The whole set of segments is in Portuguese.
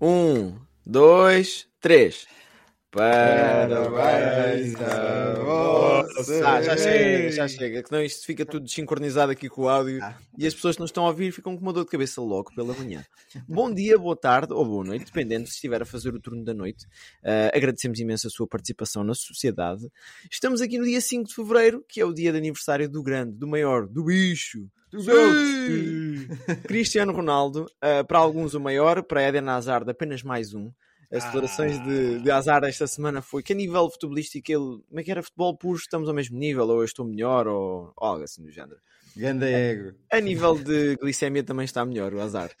Um, dois, três. Parabéns a você. Ah, já chega, já chega. Que senão isto fica tudo desincronizado aqui com o áudio e as pessoas que não estão a ouvir ficam com uma dor de cabeça logo pela manhã. Bom dia, boa tarde ou boa noite, dependendo se estiver a fazer o turno da noite. Uh, agradecemos imenso a sua participação na sociedade. Estamos aqui no dia 5 de fevereiro, que é o dia de aniversário do grande, do maior, do bicho. Cristiano Ronaldo, uh, para alguns o maior, para Eden Hazard apenas mais um. As declarações de, de Hazard esta semana foi que a nível futebolístico ele, como é que era futebol puro, estamos ao mesmo nível, ou eu estou melhor, ou, ou algo assim do género. Ganda ego. A nível de glicemia também está melhor, o Hazard.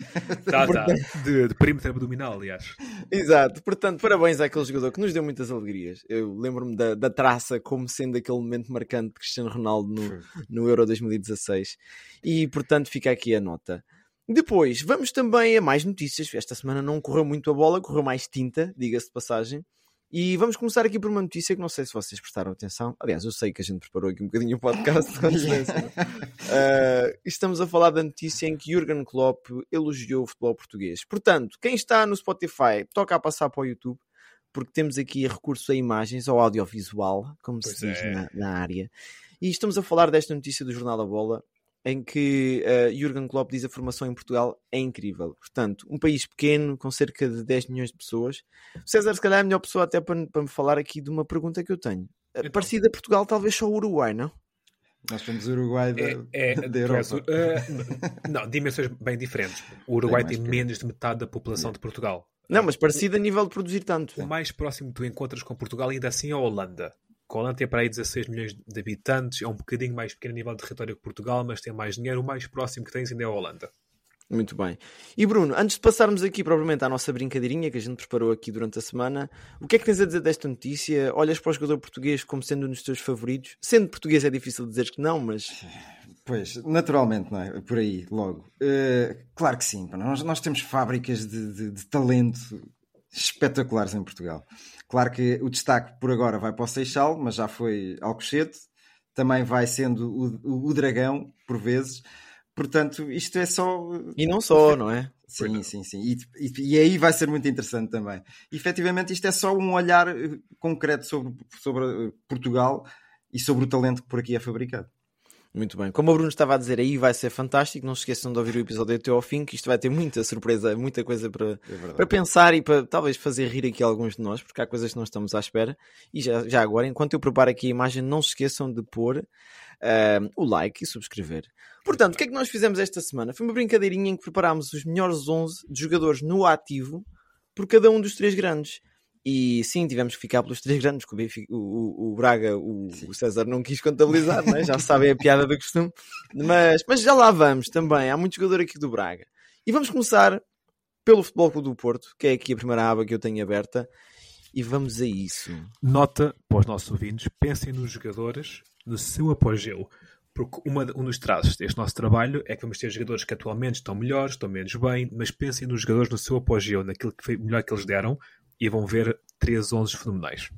Tá, tá. De, de perímetro abdominal, aliás. Exato, portanto, parabéns àquele jogador que nos deu muitas alegrias. Eu lembro-me da, da traça como sendo aquele momento marcante de Cristiano Ronaldo no, no Euro 2016. E, portanto, fica aqui a nota. Depois, vamos também a mais notícias. Esta semana não correu muito a bola, correu mais tinta, diga-se de passagem. E vamos começar aqui por uma notícia que não sei se vocês prestaram atenção. Aliás, eu sei que a gente preparou aqui um bocadinho o podcast. uh, estamos a falar da notícia em que Jurgen Klopp elogiou o futebol português. Portanto, quem está no Spotify, toca a passar para o YouTube, porque temos aqui recurso a imagens, ao audiovisual, como Pois se diz é. na, na área. E estamos a falar desta notícia do Jornal da Bola, em que uh, Jurgen Klopp diz a formação em Portugal é incrível. Portanto, um país pequeno, com cerca de 10 milhões de pessoas. O César, se calhar, é a melhor pessoa até para, para me falar aqui de uma pergunta que eu tenho. Uh, Então. Parecida a Portugal, talvez só o Uruguai, não? Nós somos o Uruguai da, É, é, da Europa. uh, não, dimensões bem diferentes. O Uruguai tem pequeno. menos de metade da população de Portugal. Não, mas parecido a nível de produzir tanto. O mais próximo que tu encontras com Portugal ainda assim é a Holanda. A Holanda tem para aí 16 milhões de habitantes, é um bocadinho mais pequeno a nível de território que Portugal, mas tem mais dinheiro. O mais próximo que tens ainda é a Holanda. Muito bem. E Bruno, antes de passarmos aqui propriamente à nossa brincadeirinha que a gente preparou aqui durante a semana, o que é que tens a dizer desta notícia? Olhas para o jogador português como sendo um dos teus favoritos? Sendo português é difícil dizer que não, mas Pois, naturalmente, não é? Por aí, logo. Eh, claro que sim. Nós, nós temos fábricas de, de- de talento espetaculares em Portugal. Claro que o destaque por agora vai para o Seixal, mas já foi Alcochete. Também vai sendo o, o- o Dragão, por vezes. Portanto, isto é só. e não só, não é? Sim, sim, sim. E, e- e aí vai ser muito interessante também. Efetivamente, isto é só um olhar eh, concreto sobre, sobre eh, Portugal e sobre o talento que por aqui é fabricado. Muito bem. Como o Bruno estava a dizer, aí vai ser fantástico. Não se esqueçam de ouvir o episódio até ao fim, que isto vai ter muita surpresa, muita coisa para, É para pensar e para talvez fazer rir aqui alguns de nós, porque há coisas que não estamos à espera. E já, já agora, enquanto eu preparo aqui a imagem, não se esqueçam de pôr ah, o like e subscrever. Portanto, o que é que nós fizemos esta semana? Foi uma brincadeirinha em que preparámos os melhores 11 de jogadores no ativo por cada um dos três grandes. E sim, tivemos que ficar pelos três grandes, porque o, Benfica- o, o- Braga, o, o César não quis contabilizar, não é? já sabem a piada do costume. Mas, mas já lá vamos também. Há muito jogador aqui do Braga. E vamos começar pelo Futebol Clube do Porto, que é aqui a primeira aba que eu tenho aberta. E vamos a isso. Nota para os nossos ouvintes: pensem nos jogadores no seu apogeu. Porque uma, um dos traços deste nosso trabalho é que vamos ter jogadores que atualmente estão melhores, estão menos bem, mas pensem nos jogadores no seu apogeu, naquilo que foi melhor que eles deram, e vão ver 3 11 fenomenais.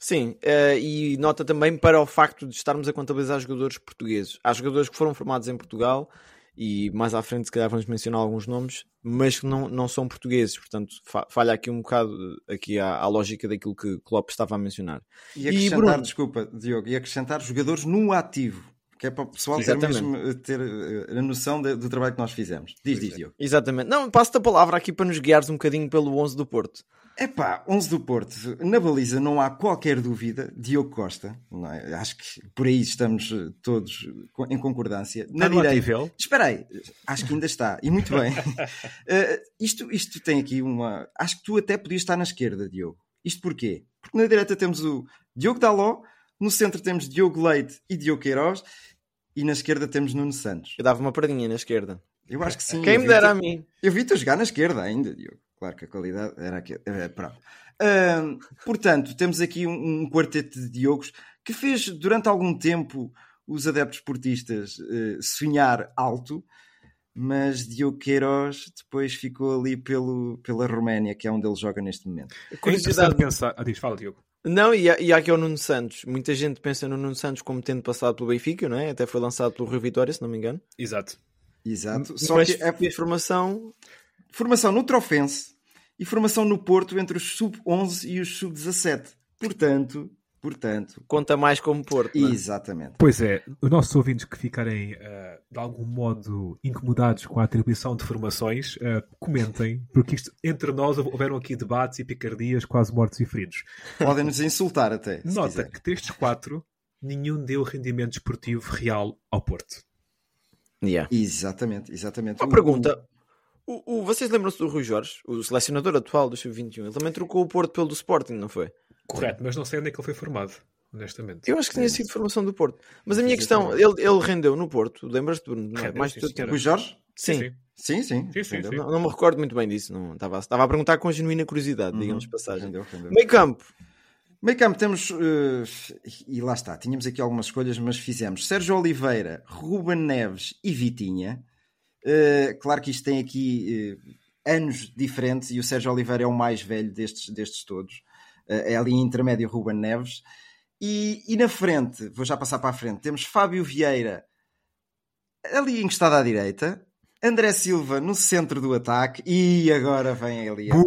Sim, eh, e nota também para o facto de estarmos a contabilizar jogadores portugueses. Há jogadores que foram formados em Portugal e mais à frente, se calhar, vamos mencionar alguns nomes, mas que não, não são portugueses. Portanto, fa- falha aqui um bocado aqui à, à lógica daquilo que Klopp estava a mencionar. E acrescentar, Bruno? desculpa, Diogo, e acrescentar jogadores no ativo, que é para o pessoal ter, mesmo, eh, ter eh, a noção de- do trabalho que nós fizemos. Diz, diz, Diogo. Exatamente. Não, passo-te a palavra aqui para nos guiares um bocadinho pelo 11 do Porto. Epá, 11 do Porto. Na baliza não há qualquer dúvida. Diogo Costa. Não é? Acho que por aí estamos eh, todos em concordância. Na Está no direita. Espera aí. Acho que ainda está. E muito bem. Eh, isto, isto tem aqui uma... Acho que tu até podias estar na esquerda, Diogo. Isto porquê? Porque na direita temos o Diogo Daló, no centro temos Diogo Leite e Diogo Queiroz e na esquerda temos Nuno Santos. Eu dava uma paradinha na esquerda. Eu acho que sim. Quem me dera a mim. Eu vi-te a jogar na esquerda ainda, Diogo. Claro que a qualidade era aqui. É, pronto. Ahm, portanto, temos aqui um, um quarteto de Diogos que fez durante algum tempo os adeptos portistas eh, sonhar alto, mas Diogo Queiroz depois ficou ali pelo, pela Roménia, que é onde ele joga neste momento. É Curiosidade. interessante pensar. Ah, diz, fala, Diogo. Não, e há, e há aqui o Nuno Santos. Muita gente pensa no Nuno Santos como tendo passado pelo Benfica, não é? Até foi lançado pelo Rio Vitória, se não me engano. Exato. Exato. Só Mas que é fez formação no Trofense e formação no Porto entre os sub-11 e os sub-17. Portanto, portanto, conta mais como Porto. não é? exatamente. Pois é, os nossos ouvintes que ficarem ah, de algum modo incomodados com a atribuição de formações, ah, comentem, porque isto, entre nós houveram aqui debates e picardias, quase mortos e feridos. Podem nos insultar até. Nota quiser. que destes quatro, nenhum deu rendimento esportivo real ao Porto. Yeah. Exatamente, exatamente. Uma O- pergunta. O, o- vocês lembram-se do Rui Jorge, o selecionador atual do Sub-21? Ele também trocou o Porto pelo do Sporting, não foi? Correto, mas não sei onde é que ele foi formado, honestamente. Eu acho que tinha sido formação do Porto. Mas a minha questão, ele, ele rendeu no Porto, lembras-te, Bruno? Não é? Rendeu, Mais sim, do teu senhora. tempo. O Jorge? Sim, sim. Sim, sim. Sim, sim, sim. Não, não me recordo muito bem disso. Não, estava, estava a perguntar com genuína curiosidade, digamos de passagem. Meio campo. Meio campo temos, eh, e lá está, tínhamos aqui algumas escolhas, mas fizemos Sérgio Oliveira, Ruben Neves e Vitinha. Eh, claro que isto tem aqui eh, anos diferentes e o Sérgio Oliveira é o mais velho destes, destes todos. Eh, é ali em intermédio Ruben Neves. E, e na frente, vou já passar para a frente, temos Fábio Vieira ali encostado à direita, André Silva no centro do ataque e agora vem ali a.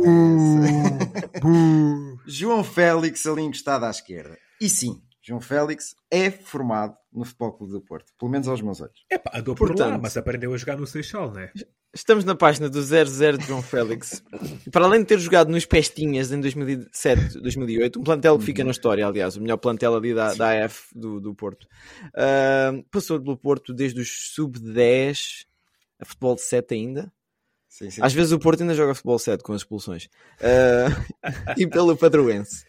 João Félix ali encostado à esquerda. E sim, João Félix é formado no Futebol Clube do Porto, pelo menos aos meus olhos. Epá, andou por lá, Portanto- mas aprendeu a jogar no Seixal, não é? Estamos na página do 00 de João Félix. E para além de ter jogado nos Pestinhas em 2007, 2008, um plantel que fica na história, aliás, o melhor plantel ali da, da AF do, do Porto, ah, passou pelo Porto desde os sub-10 a futebol de 7 ainda. Sim, sim. Às vezes o Porto ainda joga futebol 7 com as expulsões. Ah, e pelo Padroense.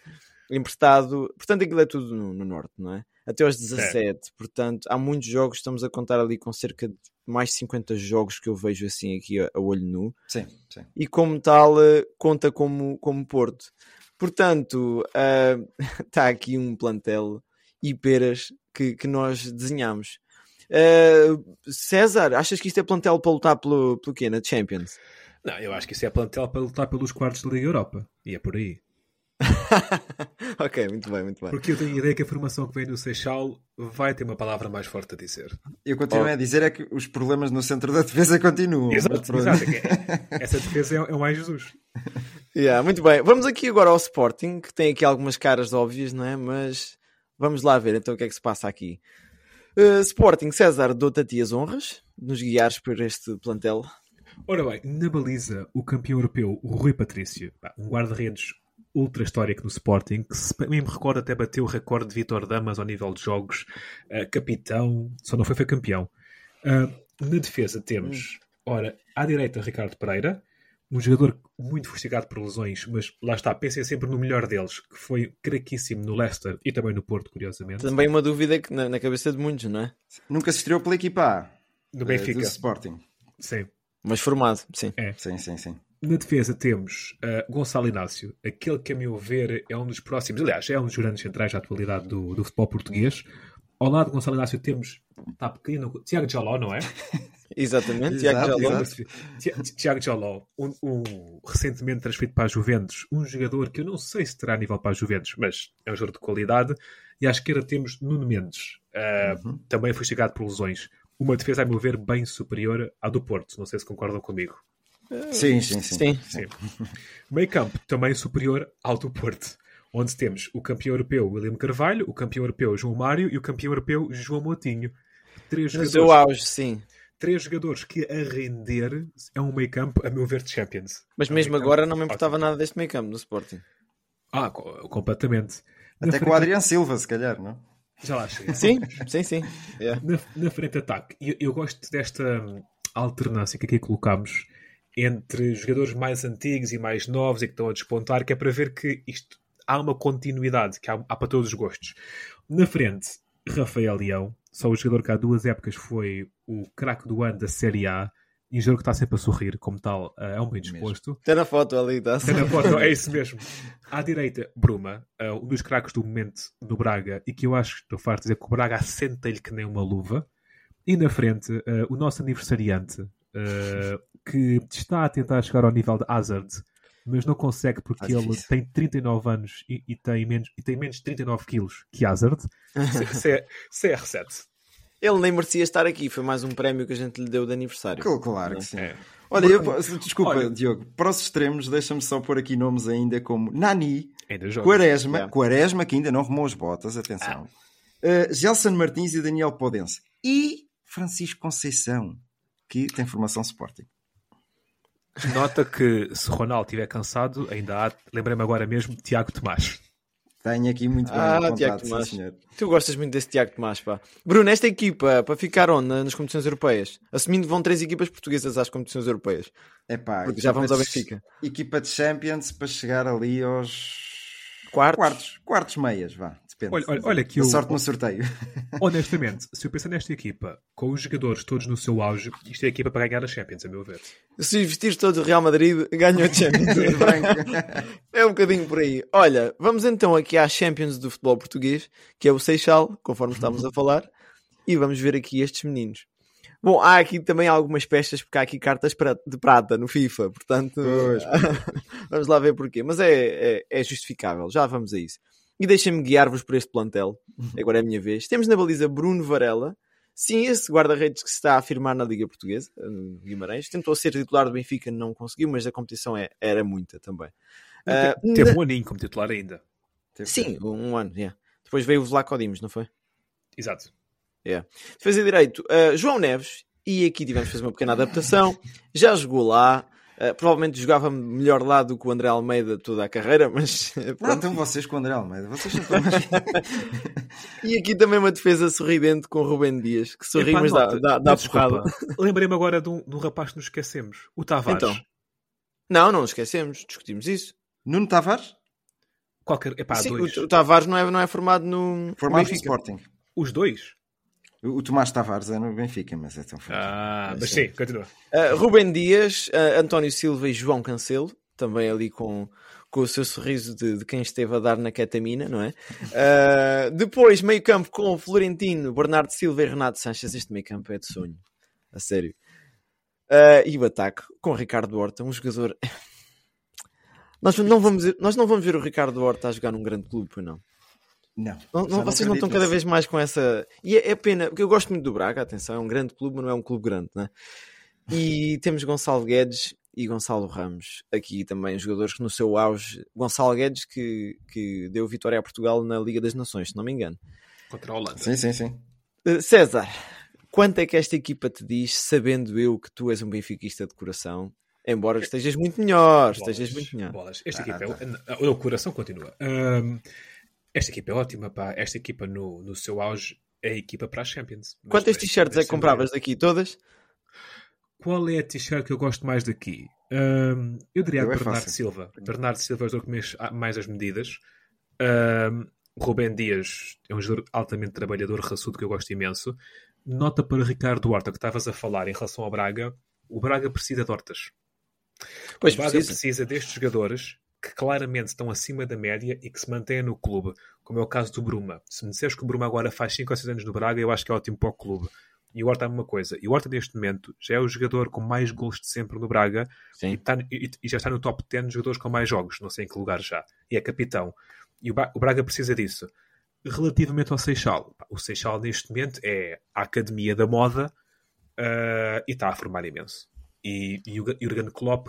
Emprestado. Portanto, aquilo é tudo no, no Norte, não é? Até aos 17. Portanto, há muitos jogos. Estamos a contar ali com cerca de mais de 50 jogos que eu vejo assim aqui a, a olho nu. Sim, sim. E como tal, eh, conta como, como Porto. Portanto, está aqui um plantel e peras que, que nós desenhamos. Ah, César, achas que isto é plantel para lutar pelo, pelo quê? Na Champions? Não, eu acho que isso é plantel para lutar pelos quartos da Liga Europa. E é por aí. ok, muito bem, muito bem. Porque eu tenho a ideia que a formação que vem do Seixal vai ter uma palavra mais forte a dizer. Eu continuo Oh. a dizer é que os problemas no centro da defesa continuam. Exato, exato. É Essa defesa é, é o mais Jesus. Yeah, muito bem. Vamos aqui agora ao Sporting, que tem aqui algumas caras óbvias, não é? Mas vamos lá ver então o que é que se passa aqui. Uh, Sporting, César, dou-te a ti as honras de nos guiares por este plantel. Ora bem, na baliza, o campeão europeu, o Rui Patrício, um guarda-redes ultra histórico no Sporting, que se bem me recordo até bateu o recorde de Vitor Damas ao nível de jogos, eh, capitão, só não foi, foi campeão. Ah, na defesa temos, ora, à direita Ricardo Pereira, um jogador muito fustigado por lesões, mas lá está, pensem sempre no melhor deles, que foi craquíssimo no Leicester e também no Porto, curiosamente. Também uma dúvida que na, na cabeça de muitos, não é? Nunca se estreou pela equipa A No eh, Benfica, do Sporting. sim. Mas formado, sim. Sim, sim, sim. Na defesa temos uh, Gonçalo Inácio, aquele que, a meu ver, é um dos próximos, aliás, é um dos grandes centrais da atualidade do, do futebol português. Ao lado de Gonçalo Inácio temos, está pequeno, Tiago Jaló, não é? Exatamente, Tiago Jaló. Tiago Jaló, um, um recentemente transferido para a Juventus, um jogador que eu não sei se terá nível para a Juventus, mas é um jogador de qualidade. E à esquerda temos Nuno Mendes, uh, também foi chegado por lesões. Uma defesa, a meu ver, bem superior à do Porto. Não sei se concordam comigo. Sim, sim, sim. Sim. Sim. Meio campo também superior ao do Porto, onde temos o campeão europeu William Carvalho, o campeão europeu João Mário e o campeão europeu João Moutinho. Três No seu jogadores, auge, sim. três jogadores que a render é um meio campo, a meu ver, de Champions. Mas É um mesmo agora não me importava ótimo. nada deste meio campo no Sporting. Ah, co- completamente. Na Até com o frente- Adriano Silva, se calhar, não? Já lá chega. Sim, sim, sim. Yeah. na, na frente de ataque. Eu, eu gosto desta alternância que aqui colocamos entre jogadores mais antigos e mais novos e que estão a despontar, que é para ver que isto há uma continuidade, que há, há para todos os gostos. Na frente, Rafael Leão, só o jogador que há duas épocas foi o craque do ano da Série A, e jogo que está sempre a sorrir, como tal, é um bem disposto. Tem na foto ali, está Tem na foto, é isso mesmo. À direita, Bruma, uh, um dos craques do momento do Braga, e que eu acho que estou farto de dizer que o Braga assenta-lhe que nem uma luva. E na frente, uh, o nosso aniversariante, uh, que está a tentar chegar ao nível de Hazard, mas não consegue porque ele difícil. tem 39 anos e, e tem menos, e tem menos de 39 quilos que Hazard. C- C- CR7. Ele nem merecia estar aqui, foi mais um prémio que a gente lhe deu de aniversário. Claro, Claro que sim. É. Olha, eu, desculpa, Olha. Diogo, para os extremos, deixa-me só pôr aqui nomes ainda como Nani. Quaresma, Yeah. Quaresma, que ainda não arrumou as botas, atenção, uh, Gelson Martins e Daniel Podense, e Francisco Conceição, que tem formação Sporting. Nota que se Ronaldo estiver cansado, ainda há, lembrei-me agora mesmo, Tiago Tomás. Tenho aqui muito bem Ah, apontado, Tiago Tomás. senhor. Tu gostas muito desse Tiago Tomás, pá. Bruno, esta equipa, para ficar onde na- nas competições europeias? Assumindo vão três equipas portuguesas às competições europeias. Epá, Porque já equipa vamos ao de- Benfica. Equipa de Champions para chegar ali aos Quartos? quartos, quartos meias, vá, depende. Olha, olha, olha que eu, sorte no sorteio. honestamente, se eu pensar nesta equipa, com os jogadores todos no seu auge, isto é a equipa para ganhar a Champions, a meu ver. Se vestir todos o Real Madrid, ganha a Champions. é um bocadinho por aí. Olha, vamos então aqui à Champions do futebol português, que é o Seixal, conforme estávamos a falar, e vamos ver aqui estes meninos. Bom, há aqui também algumas peças, porque há aqui cartas de prata no FIFA, portanto, vamos lá ver porquê. Mas é, é, é justificável, já vamos a isso. E deixem-me guiar-vos por este plantel, agora é a minha vez. Temos na baliza Bruno Varela, Sim, esse guarda-redes que se está a afirmar na Liga Portuguesa, no Guimarães, tentou ser titular do Benfica, não conseguiu, mas a competição é- era muita também. Ah, Teve na- um aninho como titular ainda. Sim, um ano, yeah. Depois veio o Vlaco Dimos, não foi? Exato. Defesa direito, ah, João Neves, e aqui tivemos fazer uma pequena adaptação, já jogou lá, ah, provavelmente jogava melhor lá do que o André Almeida toda a carreira, mas Não, pronto. então vocês com o André Almeida, vocês são mais... E aqui também uma defesa sorridente com o Rubem Dias, que sorri, Epá, mas dá, dá, dá porrada. Lembrei-me agora de um, de um rapaz que nos esquecemos. O Tavares. Então. Não, não esquecemos, discutimos isso. Nuno Tavares, Qualquer... Epá, Sim, dois. o, o Tavares não é, não é formado no formado no. Sporting. Os dois? O, o Tomás Tavares é no Benfica, mas é tão forte. Ah, É mas sim. sim, continua. Uh, Rubem Dias, uh, António Silva e João Cancelo, também ali com, com o seu sorriso de, de quem esteve a dar na ketamina, não é? Uh, depois, meio campo com Florentino, Bernardo Silva e Renato Sanches. Este meio campo é de sonho, a sério. Uh, e o ataque com Ricardo Horta, um jogador. Nós não, vamos, ver- nós não vamos ver o Ricardo Horta a jogar num grande clube, não. Não, Não- não- vocês não estão cada vez mais com essa. E é, é pena, porque eu gosto muito do Braga, atenção, é um grande clube, mas não é um clube grande, né? E temos Gonçalo Guedes e Gonçalo Ramos, aqui também jogadores que no seu auge. Gonçalo Guedes que, que deu vitória a Portugal na Liga das Nações, se não me engano. Contra a Holanda. Sim, sim, sim. Uh, César, quanto é que esta equipa te diz, sabendo eu que tu és um benfiquista de coração, embora estejas muito melhor, Bolas, estejas muito melhor. bolas. Esta Ah, equipa tá. é. O coração continua. Ahm, esta equipa é ótima, pá. Esta equipa no, no seu auge é a equipa para a Champions. Quantas t-shirts é tem que compravas daqui? Todas? Qual é a t-shirt que eu gosto mais daqui? Ahm, eu diria a Eu é Bernardo fácil. Silva. Bernardo Silva é o jogador que mais as medidas. Ahm, Rubem Dias é um jogador altamente trabalhador, raçudo, que eu gosto imenso. Nota para Ricardo Horta, que estavas a falar em relação ao Braga. O Braga precisa de hortas. Pois o Braga precisa. precisa destes jogadores que claramente estão acima da média e que se mantêm no clube, como é o caso do Bruma. Se me disseres que o Bruma agora faz 5 ou 6 anos no Braga, eu acho que é ótimo para o clube. E o Horta é uma coisa. E o Horta, neste momento, já é o jogador com mais gols de sempre no Braga e, está- e- e já está no top 10 de jogadores com mais jogos, não sei em que lugar já. E é capitão. E o, o Braga precisa disso. Relativamente ao Seixal, o Seixal neste momento é a academia da moda ah, e está a formar imenso. E, e o Ga- Jurgen Klopp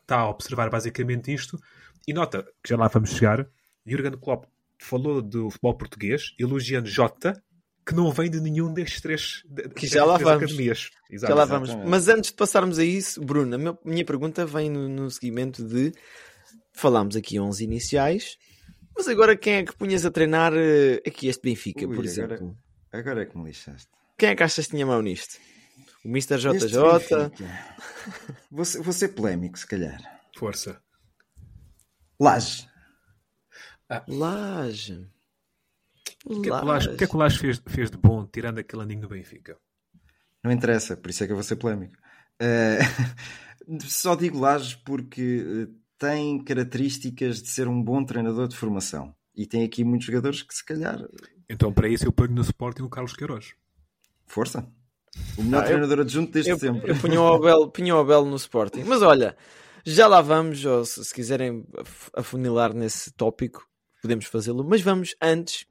está a observar basicamente isto e nota que já lá vamos chegar. Jurgen Klopp falou do futebol português elogiando Jota que não vem de nenhum destes três, de- Que já lá três vamos. academias. Exato. Já lá vamos. Mas antes de passarmos a isso, Bruno, a minha pergunta vem no, no seguimento de falámos aqui 11 iniciais, mas agora quem é que punhas a treinar eh, aqui este Benfica, Ui, por agora- exemplo? Agora é que me lixaste. Quem é que achas que tinha mão nisto? O Mr. JJ? Vou ser, vou ser polémico, se calhar. Força. Laje. Laje. O que é que o Lage- o que é que o Lage fez, fez de bom tirando aquele aninho do Benfica? Não interessa, por isso é que eu vou ser polémico. Uh, só digo Lages porque tem características de ser um bom treinador de formação. E tem aqui muitos jogadores que se calhar. Então, para isso, eu ponho no Sporting o Carlos Queiroz. Força. O melhor ah, treinador eu, adjunto desde eu, sempre. Eu punho o Abel, punho o Abel no Sporting. Mas olha, já lá vamos, ou se, se quiserem afunilar nesse tópico, podemos fazê-lo. Mas vamos antes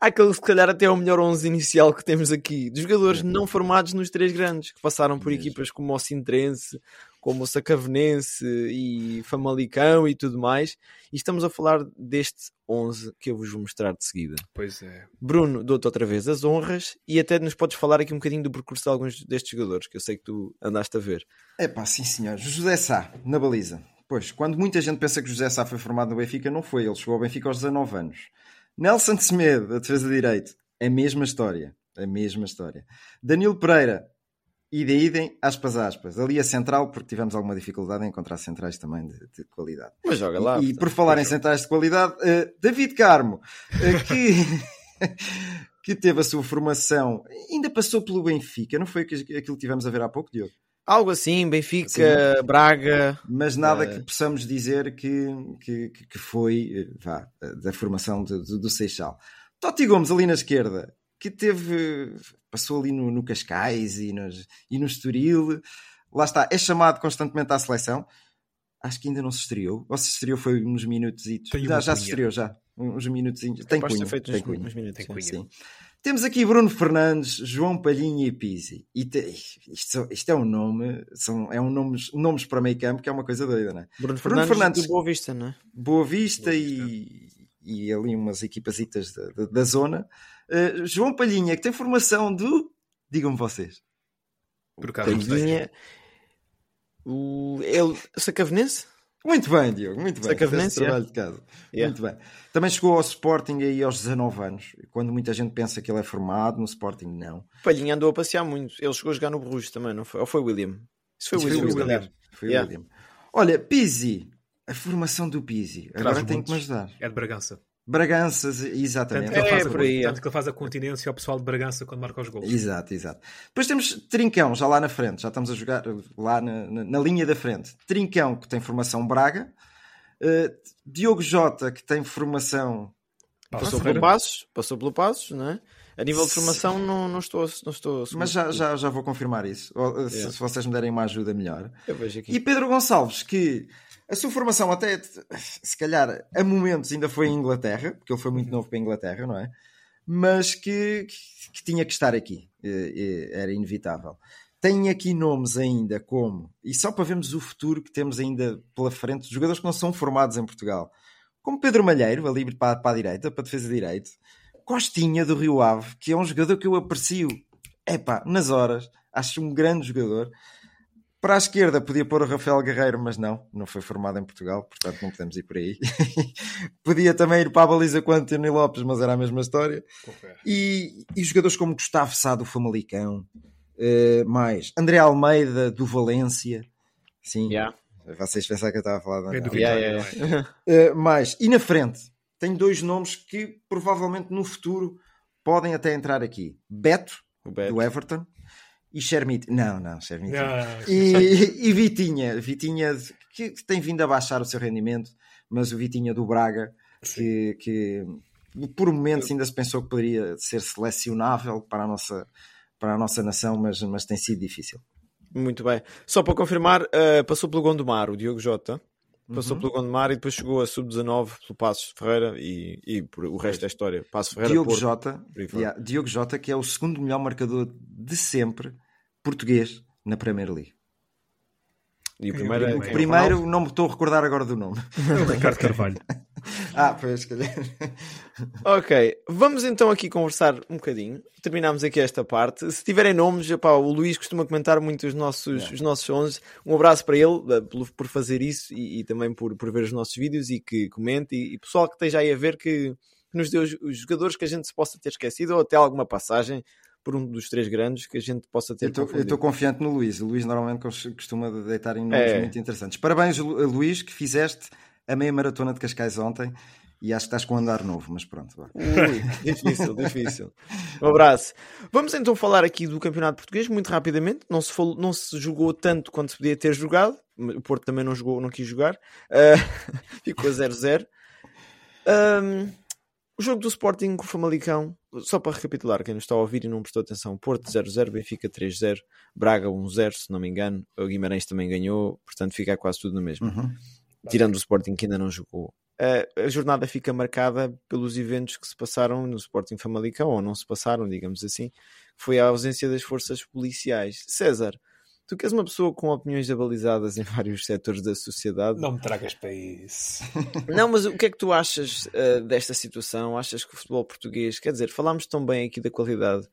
àquele, se calhar, até é o melhor 11 inicial que temos aqui, de jogadores não formados nos três grandes, que passaram por equipas como o Sintrense, como o Sacavenense e Famalicão e tudo mais. E estamos a falar deste 11 que eu vos vou mostrar de seguida. Pois é. Bruno, dou-te outra vez as honras e até nos podes falar aqui um bocadinho do percurso de alguns destes jogadores, que eu sei que tu andaste a ver. É pá, sim senhor. José Sá, na baliza. Pois, quando muita gente pensa que José Sá foi formado no Benfica, não foi. Ele chegou ao Benfica aos 19 anos. Nelson Semedo, a defesa de direito. A mesma história. A mesma história. Danilo Pereira, Idem, idem, aspas, aspas. Ali a central, porque tivemos alguma dificuldade em encontrar centrais também de, de qualidade. Mas joga lá. E, e por falar em centrais de qualidade, uh, David Carmo, uh, que, que teve a sua formação, ainda passou pelo Benfica, não foi aquilo que tivemos a ver há pouco, Diogo? Algo assim, Benfica, assim, Braga. Mas nada uh... que possamos dizer que, que, que foi vá, da formação do, do, do Seixal. Totti Gomes ali na esquerda, que teve passou ali no, no Cascais e, nos, e no Estoril. Lá está, é chamado constantemente à seleção. Acho que ainda não se estreou. Ou se estreou foi uns minutos. Já, já se estreou, já. Uns minutos. Tem cunho. Tem uns, cunho. Uns minutos, tem cunho. Sim. Temos aqui Bruno Fernandes, João Palhinha e Pizzi. E te, isto, isto, é um nome, são, é um nomes, nomes para meio campo que é uma coisa doida, não é? Bruno, Bruno Fernandes, Fernandes Boa Vista, não é? Boa Vista, Boa Vista. E, e ali umas equipasitas da, da, da zona. Uh, João Palhinha, que tem formação do. Digam-me vocês. Por acaso Palhinha. O. Ele. Sacavenense? Muito bem, Diogo, muito bem. Sacavenense, trabalho de casa. Yeah. Muito bem. Também chegou ao Sporting aí aos 19 anos, quando muita gente pensa que ele é formado, no Sporting não. Palhinha andou a passear muito. Ele chegou a jogar no Bruges também, não foi? Ou foi William? Isso foi Isso William. Foi William. Foi yeah. William. Olha, Pizzi, a formação do Pizzi. Agora tem que me ajudar. É de Bragança. Bragança, exatamente. Tanto que, ele faz, é, a, tanto que ele faz a continência ao pessoal de Bragança quando marca os gols. Exato, exato. Depois temos Trincão, já lá na frente, já estamos a jogar lá na, na, na linha da frente. Trincão, que tem formação Braga. Uh, Diogo Jota, que tem formação. Passou pelo Passos, passou pelo Passos, não é? A nível de formação não, não estou, não estou Mas já, já, já vou confirmar isso. Se, yeah. se vocês me derem uma ajuda melhor. Eu vejo aqui. E Pedro Gonçalves, que a sua formação até, se calhar, a momentos ainda foi em Inglaterra, porque ele foi muito novo para a Inglaterra, não é? Mas que, que, que tinha que estar aqui. Era inevitável. Tem aqui nomes ainda como, e só para vermos o futuro que temos ainda pela frente, jogadores que não são formados em Portugal, como Pedro Malheiro, ali para, para a direita, para a defesa de direito, Costinha do Rio Ave, que é um jogador que eu aprecio, epá, nas horas, acho um grande jogador. Para a esquerda podia pôr o Rafael Guerreiro, mas não, não foi formado em Portugal, portanto não podemos ir por aí. podia também ir para a baliza com António Lopes, mas era a mesma história. E, e jogadores como Gustavo Sá do Famalicão, uh, mais André Almeida do Valência, sim. Yeah. Vocês pensaram que eu estava a falar de André yeah, yeah, yeah. uh, mais, e na frente, tem dois nomes que provavelmente no futuro podem até entrar aqui: Beto, Beto. do Everton e Shermit. Não, não, Shermit. E, e Vitinha, Vitinha que tem vindo a baixar o seu rendimento, mas o Vitinha do Braga, que, que por momentos ainda se pensou que poderia ser selecionável para a nossa, para a nossa nação, mas, mas tem sido difícil. Muito bem. Só para confirmar, uh, passou pelo Gondomar, o Diogo Jota. Passou uhum. pelo Gondomar e depois chegou a sub-19 pelo Passos Ferreira e, e o resto é história. Passo Ferreira, Diogo Porto, Jota, yeah, Diogo Jota, que é o segundo melhor marcador de sempre português na Premier League. E o primeiro, é, o primeiro não me estou a recordar agora do nome. É o Ricardo Carvalho. ah, pois, calhar. ok, vamos então aqui conversar um bocadinho. Terminamos aqui esta parte. Se tiverem nomes, epá, o Luís costuma comentar muito os nossos, os nossos sons. Um abraço para ele eh, por, por fazer isso e, e, também por, por ver os nossos vídeos e que comente. E, e pessoal que esteja aí a ver que, que nos dê os, os jogadores que a gente se possa ter esquecido ou até alguma passagem por um dos três grandes que a gente possa ter. Eu estou confiante no Luís. O Luís normalmente costuma deitar em nomes é. muito interessantes. Parabéns, Luís, que fizeste a meia maratona de Cascais ontem e acho que estás com um andar novo, mas pronto. Ui, difícil, difícil. Um abraço. Vamos então falar aqui do Campeonato Português, muito rapidamente. Não se, falou, não se jogou tanto quanto se podia ter jogado. O Porto também não jogou, não quis jogar. Uh, ficou a 0-0. Um, o jogo do Sporting com o Famalicão, só para recapitular, quem não está a ouvir e não prestou atenção: Porto 0-0, Benfica 3-0, Braga 1-0, se não me engano. O Guimarães também ganhou, portanto fica quase tudo no mesmo. Uhum. Tirando o Sporting que ainda não jogou. A jornada fica marcada pelos eventos que se passaram no Sporting Famalicão, ou não se passaram, digamos assim. Foi a ausência das forças policiais. César, Tu que és uma pessoa com opiniões abalizadas em vários setores da sociedade. Não me tragas para isso. Não, mas o que é que tu achas uh, desta situação? Achas que o futebol português, quer dizer, falámos tão bem aqui da qualidade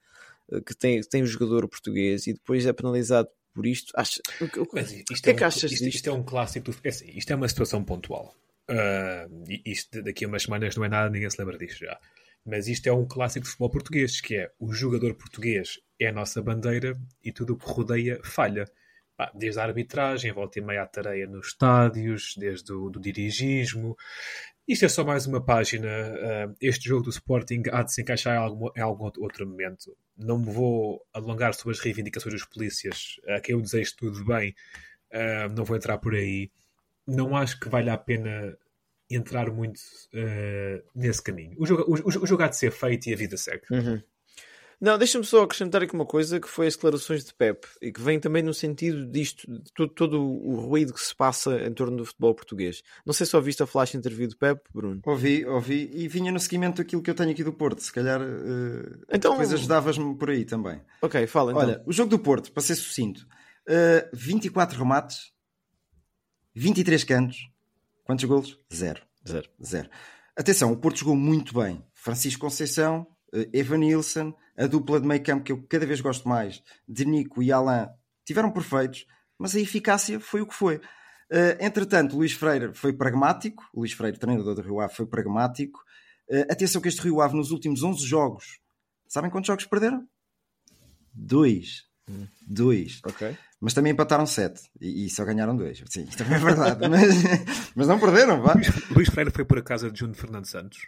uh, que tem, tem o jogador português e depois é penalizado por isto. Acha, o, o, mas isto o que é, um, que achas isto, disto? Isto é um clássico. É assim, isto é uma situação pontual. Uh, isto daqui a umas semanas não é nada, ninguém se lembra disto já. Mas isto é um clássico de futebol português, que é o jogador português é a nossa bandeira e tudo o que rodeia falha. Desde a arbitragem, volta e meia à tareia nos estádios, desde o do dirigismo. Isto é só mais uma página. Este jogo do Sporting há de se encaixar em algum, em algum outro momento. Não me vou alongar sobre as reivindicações dos polícias, a quem eu desejo tudo bem. Não vou entrar por aí. Não acho que valha a pena entrar muito uh, nesse caminho. O jogo, o, o jogo há de ser feito e a vida segue. Uhum. Não, deixa-me só acrescentar aqui uma coisa que foi as declarações de Pep e que vem também no sentido disto, de todo, todo, o ruído que se passa em torno do futebol português. Não sei se ouviste a flash interview de Pep, Bruno. Ouvi, ouvi e vinha no seguimento daquilo que eu tenho aqui do Porto. Se calhar uh, então, depois ajudavas-me por aí também. Ok, fala então. Olha, o jogo do Porto, para ser sucinto, uh, 24 remates, 23 cantos, quantos golos? Zero. Zero. Zero. Atenção, o Porto jogou muito bem. Francisco Conceição, Evan Nilsson, a dupla de meio campo que eu cada vez gosto mais, de Nico e Alain, tiveram perfeitos, mas a eficácia foi o que foi. Uh, entretanto, Luís Freire foi pragmático, Luís Freire, treinador do Rio Ave, foi pragmático. Uh, atenção que este Rio Ave, nos últimos 11 jogos, sabem quantos jogos perderam? Dois. Hum. Dois. Ok. Mas também empataram sete e, e só ganharam dois. Sim, isto também é verdade. mas, mas não perderam, vá. Luís, Luís Freire foi por a casa de Juno Fernando Santos.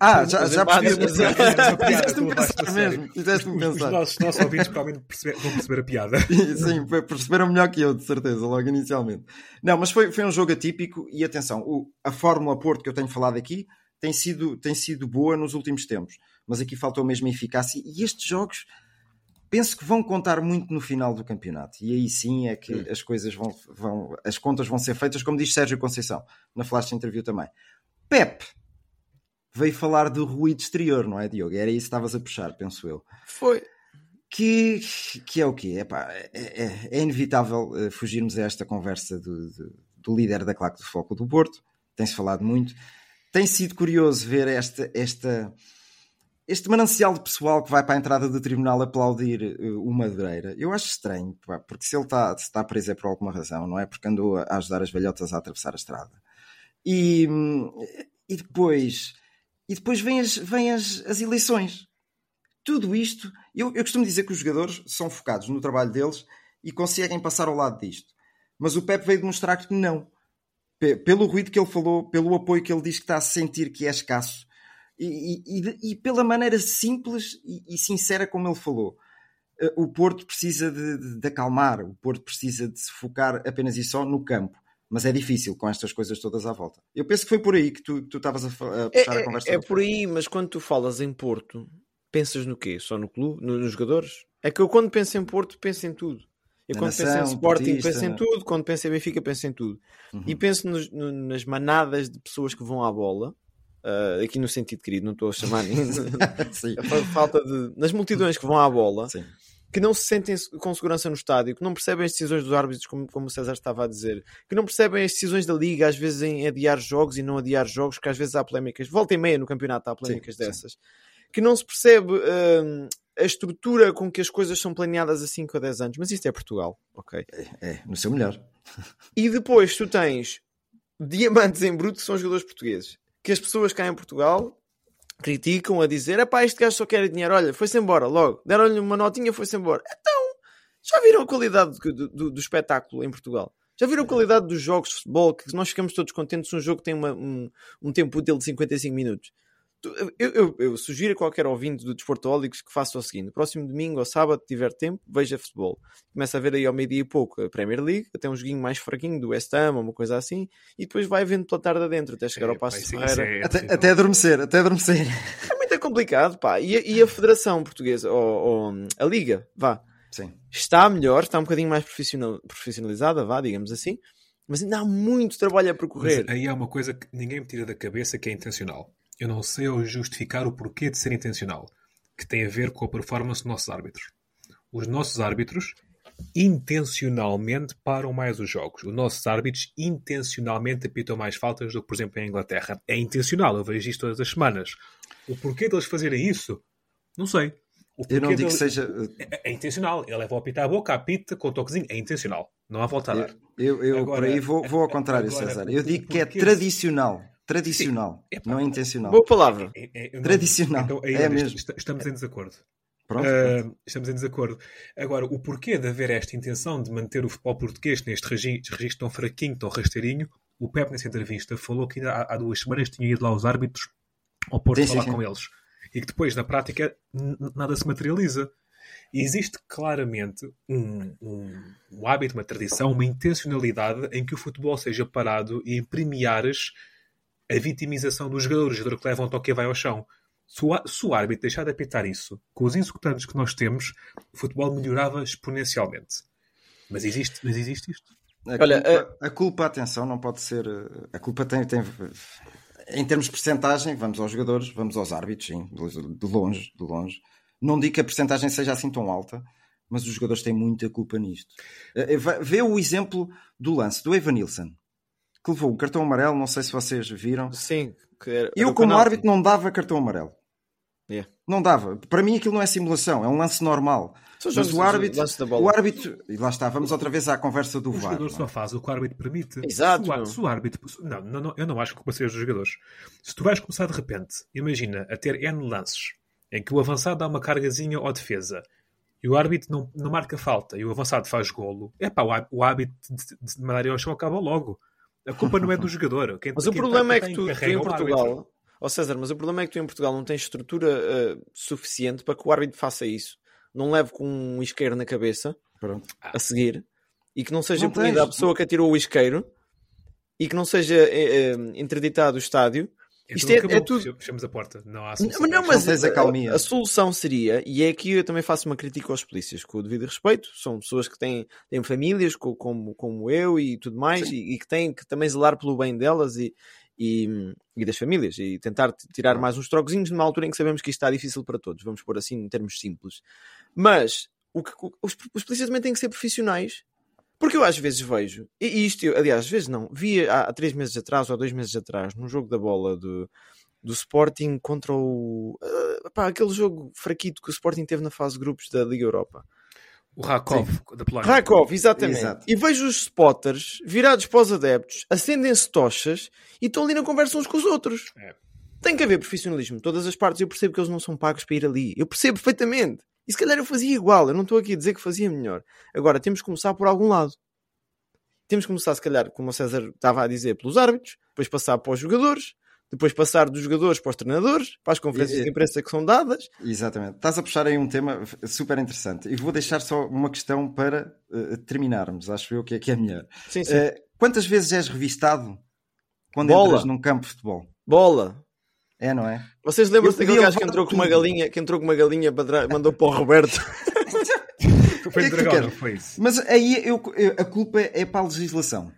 Ah, já, já percebi. Fizeste-me pensar mesmo. Fizeste-me pensar. Os nossos, nossos ouvintes provavelmente perceber, vão perceber a piada. Sim, perceberam melhor que eu, de certeza, logo inicialmente. Não, mas foi, foi um jogo atípico e atenção, o, a Fórmula Porto que eu tenho falado aqui tem sido, tem sido boa nos últimos tempos, mas aqui faltou mesmo a eficácia e estes jogos penso que vão contar muito no final do campeonato e aí sim é que hum. as coisas vão, vão, as contas vão ser feitas, como diz Sérgio Conceição na flash interview também. Pep veio falar do ruído exterior, não é, Diogo? Era isso que estavas a puxar, penso eu. Foi. Que, que é o quê? Epá, é, é, é inevitável uh, fugirmos a esta conversa do, do, do líder da claque do Foco do Porto. Tem-se falado muito. Tem sido curioso ver esta, esta, este manancial de pessoal que vai para a entrada do tribunal aplaudir uh, o Madureira. Eu acho estranho, porque se ele está, está preso é por alguma razão, não é? Porque andou a ajudar as velhotas a atravessar a estrada. E, e depois e depois vêm as, vêm as, as eleições. Tudo isto, eu, eu costumo dizer que os jogadores são focados no trabalho deles e conseguem passar ao lado disto. Mas o Pep veio demonstrar que não. Pelo ruído que ele falou, pelo apoio que ele diz que está a sentir que é escasso e, e, e pela maneira simples e, e, sincera como ele falou. Eh, o Porto precisa de, de, de acalmar, o Porto precisa de se focar apenas e só no campo mas é difícil com estas coisas todas à volta. Eu penso que foi por aí que tu estavas a, a, puxar é, a conversa. É, é por aí, mas quando tu falas em Porto, pensas no quê? Só no clube? No, nos jogadores? É que eu quando penso em Porto, penso em tudo. Eu quando nação, penso em Sporting, penso em tudo. Quando penso em Benfica, penso em tudo. Uhum. E penso nos, no, nas manadas de pessoas que vão à bola. Uh, aqui no sentido querido, não estou a chamar a falta de nas multidões que vão à bola Sim que não se sentem com segurança no estádio, que não percebem as decisões dos árbitros, como, como o César estava a dizer, que não percebem as decisões da Liga, às vezes em adiar jogos e não adiar jogos, que às vezes há polémicas, volta e meia no campeonato há polémicas sim, dessas, sim. que não se percebe uh, a estrutura com que as coisas são planeadas há 5 ou 10 anos, mas isto é Portugal, ok? É, é no seu melhor. e depois tu tens diamantes em bruto que são jogadores portugueses, que as pessoas cá em Portugal criticam a dizer: é pá, este gajo só quer dinheiro, olha, foi-se embora logo, deram-lhe uma notinha, foi-se embora. Então, já viram a qualidade do, do, do, espetáculo em Portugal? Já viram a qualidade dos jogos de futebol? Que nós ficamos todos contentes se um jogo tem uma, um, um tempo útil de 55 minutos. Eu, eu, eu, sugiro a qualquer ouvinte do Desportólicos que faça o seguinte: próximo domingo ou sábado, tiver tempo, veja futebol. Começa a ver aí ao meio-dia e pouco a Premier League, até um joguinho mais fraquinho do West Ham, uma coisa assim, e depois vai vendo pela tarde adentro até chegar É, ao Passo de Ferreira. isso é- Até, até adormecer, até adormecer. É muito complicado, pá. E, a- e a Federação Portuguesa, ou, ou a Liga, vá, Sim. está melhor, está um bocadinho mais profissional, profissionalizada, vá, digamos assim, mas ainda há muito trabalho a Mas percorrer. aí há uma coisa que ninguém me tira da cabeça que é intencional. Eu não sei ou justificar o porquê de ser intencional, que tem a ver com a performance dos nossos árbitros. Os nossos árbitros intencionalmente param mais os jogos. Os nossos árbitros intencionalmente apitam mais faltas do que, por exemplo, em Inglaterra. É intencional, eu vejo isto todas as semanas. O porquê deles fazerem isso? Não sei. O Eu não digo que seja. É, é intencional. Ele leva a apitar a boca, apita com o toquezinho. É intencional. Não há volta a dar. Eu, eu Agora- por aí vou, vou ao contrário, agora, César. o- Eu digo que é tradicional. Tradicional. Sim. Não é intencional. Boa palavra. É- é- não- Tradicional. Então, aí, É olha, mesmo. est- Estamos em desacordo. Pronto. Ah, pronto. estamos em desacordo. Agora, o porquê de haver esta intenção de manter o futebol português neste regi- registro tão fraquinho, tão rasteirinho, o Pep, nessa entrevista, falou que ainda há, há duas semanas tinha ido lá os árbitros ao Porto Sim, falar sim, sim. com eles. E que depois, na prática, nada se materializa. E existe claramente um, um, um hábito, uma tradição, uma intencionalidade em que o futebol seja parado e em premiares a vitimização do jogador, o jogador que leva um toque e vai ao chão. Se o, se o árbitro deixar de apitar isso, com os executantes que nós temos, o futebol melhorava exponencialmente. Mas existe, mas existe isto. A, Olha, culpa, a culpa, atenção, não pode ser. eh, A culpa tem. tem em termos de percentagem, vamos aos jogadores, vamos aos árbitros, sim, de longe, de longe. Não digo que a percentagem seja assim tão alta, mas os jogadores têm muita culpa nisto. Eh, eh, Vê o exemplo do lance do Evanilson, que levou o cartão amarelo, não sei se vocês viram. Sim. que era- era Eu, o como penalti. árbitro, não dava cartão amarelo. Yeah. Não dava. Para mim, aquilo não é simulação, é um lance normal. Mas jogos- o árbitro, lances da bola. o árbitro, e lá está, vamos outra vez à conversa do O VAR. jogador não é? só faz o que o árbitro permite. Exato, Se o, se o árbitro. Não, não, não, eu não acho que culpa seja dos jogadores. Se tu vais começar de repente, imagina, a ter N lances em que o avançado dá uma cargazinha ao defesa e o árbitro não, não marca falta e o avançado faz golo, é pá, o, o hábito de, de mandar ir ao chão acaba logo. A culpa não é do jogador. Quem- Mas o quem problema tá- é que tu, tu em é o árbitro. Portugal, ó César, mas o problema é que tu em Portugal não tens estrutura eh, suficiente para que o árbitro faça isso. Não leve com um isqueiro na cabeça Pronto. a seguir e que não seja Não punida a pessoa que atirou o isqueiro e que não seja eh, interditado o estádio. Isto Então é, acabou. é tudo. Fechamos- a porta. Não há solução. não, Não mas a, acalmia. a solução seria, e é aqui eu também faço uma crítica aos polícias, com o devido respeito, são pessoas que têm, têm famílias co- como, como eu e tudo mais, e, e que têm que também zelar pelo bem delas e, e, e das famílias, e tentar tirar mais uns trocozinhos numa altura em que sabemos que isto está difícil para todos, vamos pôr assim em termos simples. Mas o que, os, os polícias também têm que ser profissionais. Porque eu às vezes vejo, e isto, eu, aliás, às vezes não, vi há, há três meses atrás ou há dois meses atrás, num jogo da bola do, do Sporting contra o. ah, pá, aquele jogo fraquito que o Sporting teve na fase de grupos da Liga Europa. O Rakov, da Polónia. Rakov, exatamente. Exato. E vejo os spotters virados para os adeptos, acendem-se tochas e estão ali na conversa uns com os outros. É. Tem que haver profissionalismo. Todas as partes eu percebo que eles não são pagos para ir ali. Eu percebo perfeitamente. E se calhar eu fazia igual. Eu não estou aqui a dizer que fazia melhor. Agora temos que começar por algum lado. Temos que começar, se calhar, como o César estava a dizer, pelos árbitros, depois passar para os jogadores, depois passar dos jogadores para os treinadores, para as conferências E- de imprensa que são dadas. Exatamente. Estás a puxar aí um tema super interessante. E vou deixar só uma questão para eh, terminarmos. Acho eu que é, que é melhor. Sim, sim. Eh, quantas vezes és revistado quando Bola. entras num campo de futebol? Bola. É, não é? Vocês lembram-se daquele gajo que entrou com uma galinha, que entrou com uma galinha para trás, mandou para o Roberto? Foi que é dragão, não foi isso? Mas aí eu, eu- a culpa é para a legislação.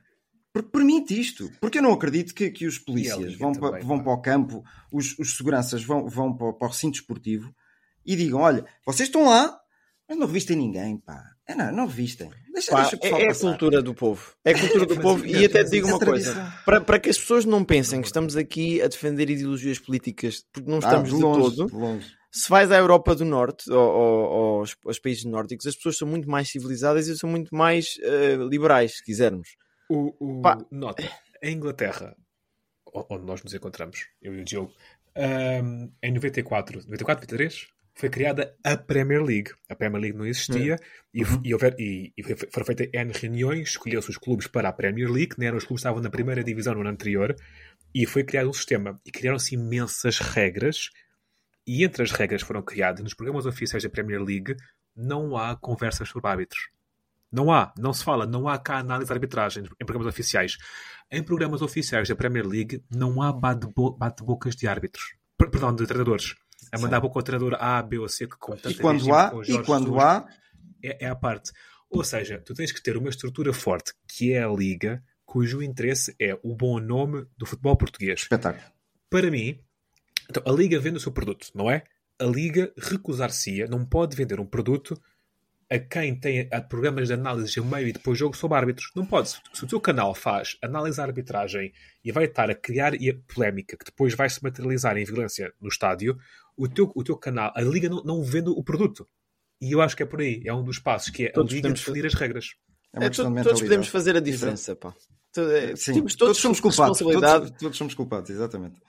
Per- Permite isto. Porque eu não acredito que, que os a polícias vão, para, também, vão pá. para o campo, os, os seguranças vão, vão para, o- para o recinto esportivo e digam: olha, vocês estão lá, mas não revistem ninguém, pá. É, não, não revistem. Deixa, Pá, deixa é, é a cultura do povo. É a cultura do povo. E até mas te digo isso uma é coisa: para, para que as pessoas não pensem que estamos aqui a defender ideologias políticas, porque não Ah, estamos de, longe, todo. de longe. Se vais à Europa do Norte, ou, ou- ou aos, aos países nórdicos, as pessoas são muito mais civilizadas e são muito mais eh, liberais, se quisermos. O, o-. Nota, em Inglaterra, onde nós nos encontramos, eu e o Diogo, ahm, em 94, 94, 93, foi criada a Premier League. A Premier League não existia e, Uhum. e, houver, e, e foram feitas N reuniões, escolheu-se os clubes para a Premier League, que não eram os clubes que estavam na primeira divisão no ano anterior, E foi criado um sistema. E criaram-se imensas regras. E entre as regras que foram criadas, nos programas oficiais da Premier League, não há conversas sobre árbitros. Não há, não se fala, não há cá análise de arbitragem em programas oficiais. Em programas oficiais da Premier League, não há bate-bocas de árbitros. Perdão, de treinadores. A mandar boca ao treinador A, B ou C, que com E quando há, e quando há... É, é a parte. Ou seja, tu tens que ter uma estrutura forte, que é a Liga, cujo interesse é o bom nome do futebol português. Espetáculo. Para mim, então, a Liga vende o seu produto, não é? A Liga recusar-se-ia, não pode vender um produto a quem tem a programas de análise a meio e depois jogo sobre árbitros. Não pode. Se o teu canal faz análise de arbitragem e vai estar a criar a polémica que depois vai se materializar em violência no estádio, o teu, o teu canal, a Liga não, não vende o produto. E eu acho que é por aí. É um dos passos que é todos a Liga definir as regras. É é, todos, todos podemos fazer a diferença, pá. É, Sim, temos todos, todos somos culpados. Todos, todos, somos culpados, exatamente.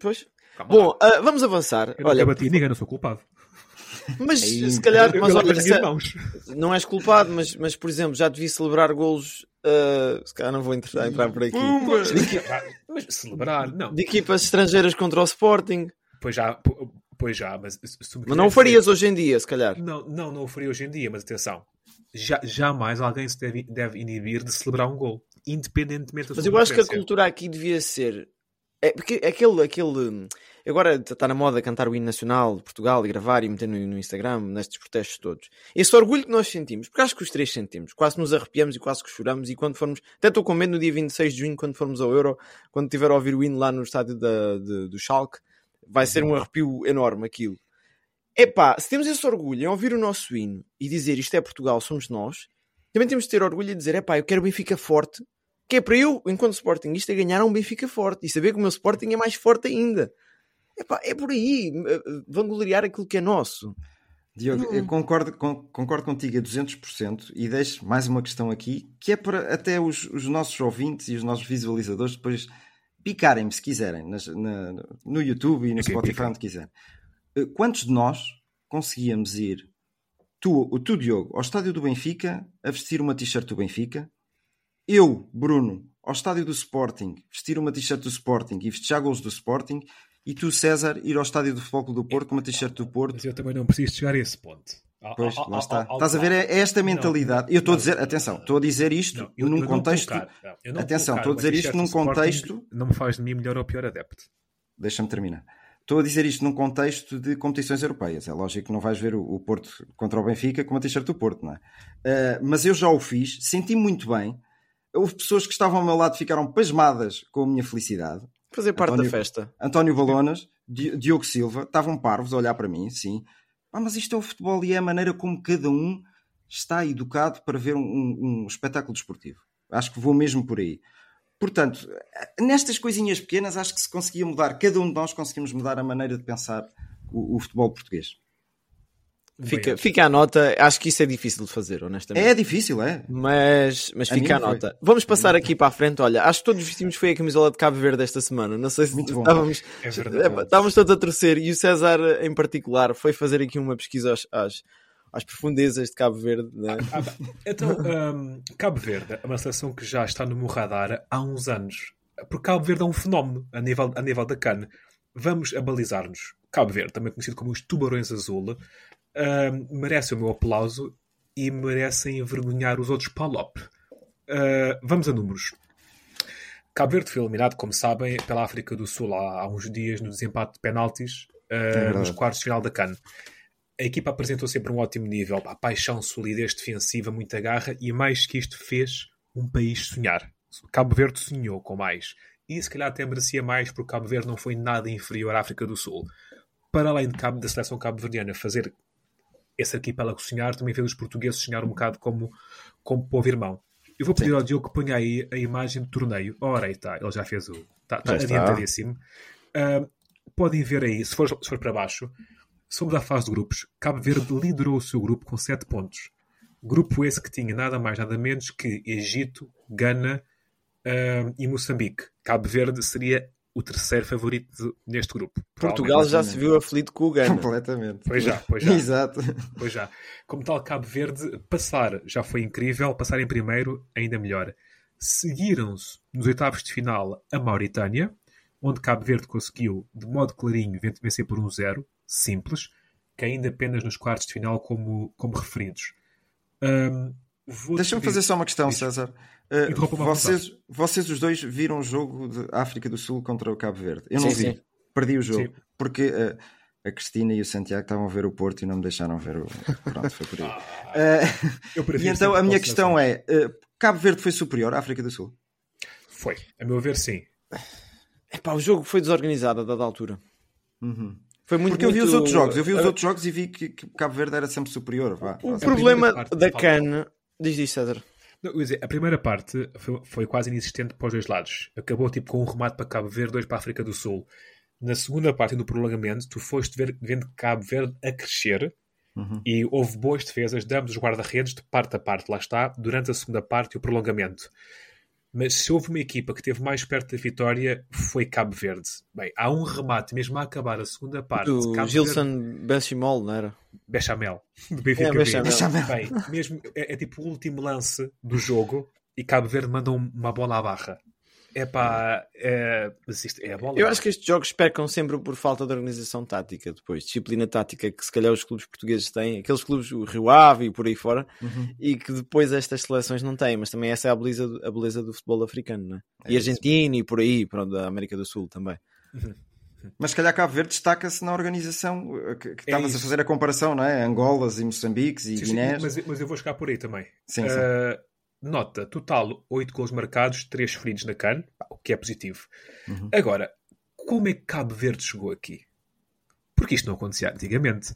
Pois. Calma Bom, uh, vamos avançar. Eu Olha, bati ninguém, não sou culpado. Mas Aí, se calhar, mas, olha, se, não és culpado, mas, mas por exemplo, já devia celebrar golos. Uh, se calhar não vou entrar, entrar por aqui. mas celebrar, não. De equipas estrangeiras contra o Sporting. Pois já, pois já, mas, mas não o farias hoje em dia, se calhar. Não, não, não o faria hoje em dia, mas atenção, já, jamais alguém se deve, deve inibir de celebrar um gol, independentemente da Mas eu acho que a cultura aqui devia ser. É, porque aquele, aquele Agora está na moda cantar o hino nacional de Portugal e gravar e meter no, no, Instagram, nestes protestos todos. Esse orgulho que nós sentimos, porque acho que os três sentimos, quase nos arrepiamos e quase que choramos. E quando formos, até estou com medo no dia 26 de junho, quando formos ao Euro, quando tiver a ouvir o hino lá no estádio da, de, do Schalke, vai ser um arrepio enorme aquilo. Epá, se temos esse orgulho em ouvir o nosso hino e dizer isto é Portugal, somos nós, também temos de ter orgulho e dizer, epá, eu quero o Benfica forte, que é para eu, enquanto Sportingista, ganhar um Benfica forte e saber que o meu Sporting é mais forte ainda. Epá, é por aí, eh, eh, vangloriar aquilo que é nosso. Diogo, eu concordo, concordo contigo a 200% e deixo mais uma questão aqui, que é para até os, os nossos ouvintes e os nossos visualizadores depois picarem-me se quiserem nas, na, no YouTube e no okay, Spotify, pica. onde quiserem. Eh, quantos de nós conseguíamos ir, tu, tu Diogo, ao estádio do Benfica a vestir uma t-shirt do Benfica, eu, Bruno, ao estádio do Sporting, vestir uma t-shirt do Sporting e festejar gols do Sporting e tu, César, ir ao estádio do Futebol do Porto com uma t-shirt do Porto. Mas eu também não preciso chegar a esse ponto. Pois, lá está. Estás a ver? É esta mentalidade. eu estou a dizer, atenção, estou a dizer isto não, eu, num eu contexto. atenção, estou a dizer isto num contexto. Não me faz de mim melhor ou pior adepto. Deixa-me terminar. Estou a dizer isto num contexto de competições europeias. É lógico que não vais ver o, o Porto contra o Benfica com uma t-shirt do Porto, não é? Uh, mas eu já o fiz, senti muito bem. Houve pessoas que estavam ao meu lado e ficaram pasmadas com a minha felicidade. Fazer parte António, da festa. António Balonas, Diogo Silva, estavam parvos a olhar para mim, sim. Ah, mas isto é o futebol e é a maneira como cada um está educado para ver um, um, um espetáculo desportivo. Acho que vou mesmo por aí. Portanto, nestas coisinhas pequenas, acho que se conseguia mudar, cada um de nós conseguimos mudar a maneira de pensar o, o futebol português. Fica, fica a nota, acho que isso é difícil de fazer, honestamente. É difícil, é. Mas, mas a fica a nota. Foi. Vamos passar aqui para a frente. Olha, acho que todos vestimos foi a camisola de Cabo Verde esta semana. Não sei se Muito estávamos, é verdade. estávamos todos a torcer e o César, em particular, foi fazer aqui uma pesquisa às, às, às profundezas de Cabo Verde. Né? Ah, ah, então, um, Cabo Verde é uma seleção que já está no meu radar há uns anos. Porque Cabo Verde é um fenómeno a nível, a nível da CAN. Vamos abalizar-nos. Cabo Verde, também conhecido como os Tubarões Azul, uh, merecem o meu aplauso e merecem envergonhar os outros Palop. Uh, vamos a números. Cabo Verde foi eliminado, como sabem, pela África do Sul há, há uns dias no desempate de penaltis uh, é nos quartos de final da CAN. A equipa apresentou sempre um ótimo nível, a paixão, solidez defensiva, muita garra e mais que isto fez um país sonhar. Cabo Verde sonhou com mais. E se calhar até merecia mais porque Cabo Verde não foi nada inferior à África do Sul. Para além de Cabo, da seleção cabo-verdiana fazer esse arquipélago sonhar também fez os portugueses sonhar um bocado como, como povo irmão. Eu vou pedir Sim. ao Diogo que ponha aí a imagem do torneio. Ora, aí está, ele já fez o. Está, está adiantadíssimo. Uh, podem ver aí, se for, se for para baixo, somos a fase de grupos. Cabo Verde liderou o seu grupo com 7 pontos. Grupo esse que tinha nada mais, nada menos que Egito, Gana uh, e Moçambique. Cabo Verde seria o terceiro favorito neste grupo. Portugal já se viu aflito com o Gana. Completamente. Pois já, pois já. Exato. Pois já. Como tal, Cabo Verde, passar já foi incrível, passar em primeiro, ainda melhor. Seguiram-se nos oitavos de final a Mauritânia, onde Cabo Verde conseguiu, de modo clarinho, vencer por 1-0, simples, caindo apenas nos quartos de final como, como referidos. Um, Deixa-me fazer só uma questão, César. Uh, vocês, vocês os dois viram o jogo de África do Sul contra o Cabo Verde? Eu não sim, vi. Sim. Perdi o jogo. Sim. Porque uh, a Cristina e o Santiago estavam a ver o Porto e não me deixaram ver o. Pronto, foi por aí. uh, e então a minha questão é: Cabo Verde foi superior à África do Sul? Foi. A meu ver, sim. Epá, o jogo foi desorganizado a dada altura. Uhum. Foi muito, Porque eu vi os outros jogos, eu vi os outros jogos e vi que, que Cabo Verde era sempre superior. Vá, o problema da CAN. Diz isso, César. Não, dizer, a primeira parte foi, foi, quase inexistente para os dois lados. Acabou tipo com um remate para Cabo Verde, dois para a África do Sul. Na segunda parte do prolongamento, tu foste ver, vendo Cabo Verde a crescer uhum. e houve boas defesas de ambos os guarda-redes de parte a parte, lá está, durante a segunda parte e o prolongamento. Mas se houve uma equipa que esteve mais perto da vitória, foi Cabo Verde. Bem, há um remate, mesmo a acabar a segunda parte. Do Gilson Verde... Bechamel, não era? Bechamel. Do Benfica é, Bechamel. Bem, mesmo, é, é, tipo o último lance do jogo e Cabo Verde manda uma bola à barra. É pá, é, é a bola. Eu acho que estes jogos pecam sempre por falta de organização tática depois, disciplina tática que se calhar os clubes portugueses têm, aqueles clubes, o Rio Ave e por aí fora, uhum. e que depois estas seleções não têm, mas também essa é a beleza, a beleza do futebol africano, né? É e Argentina e por aí, pronto, da América do Sul também. Uhum. Mas se calhar Cabo Verde destaca-se na organização eh, que, que é estavas a fazer a comparação, não é? Angolas e Moçambiques e Guiné. Mas, mas, eu vou chegar por aí também. Sim, sim. Uh, nota, total 8 gols marcados, 3 feridos na CAN, o que é positivo. Uhum. Agora, como é que Cabo Verde chegou aqui? Porque isto não acontecia antigamente.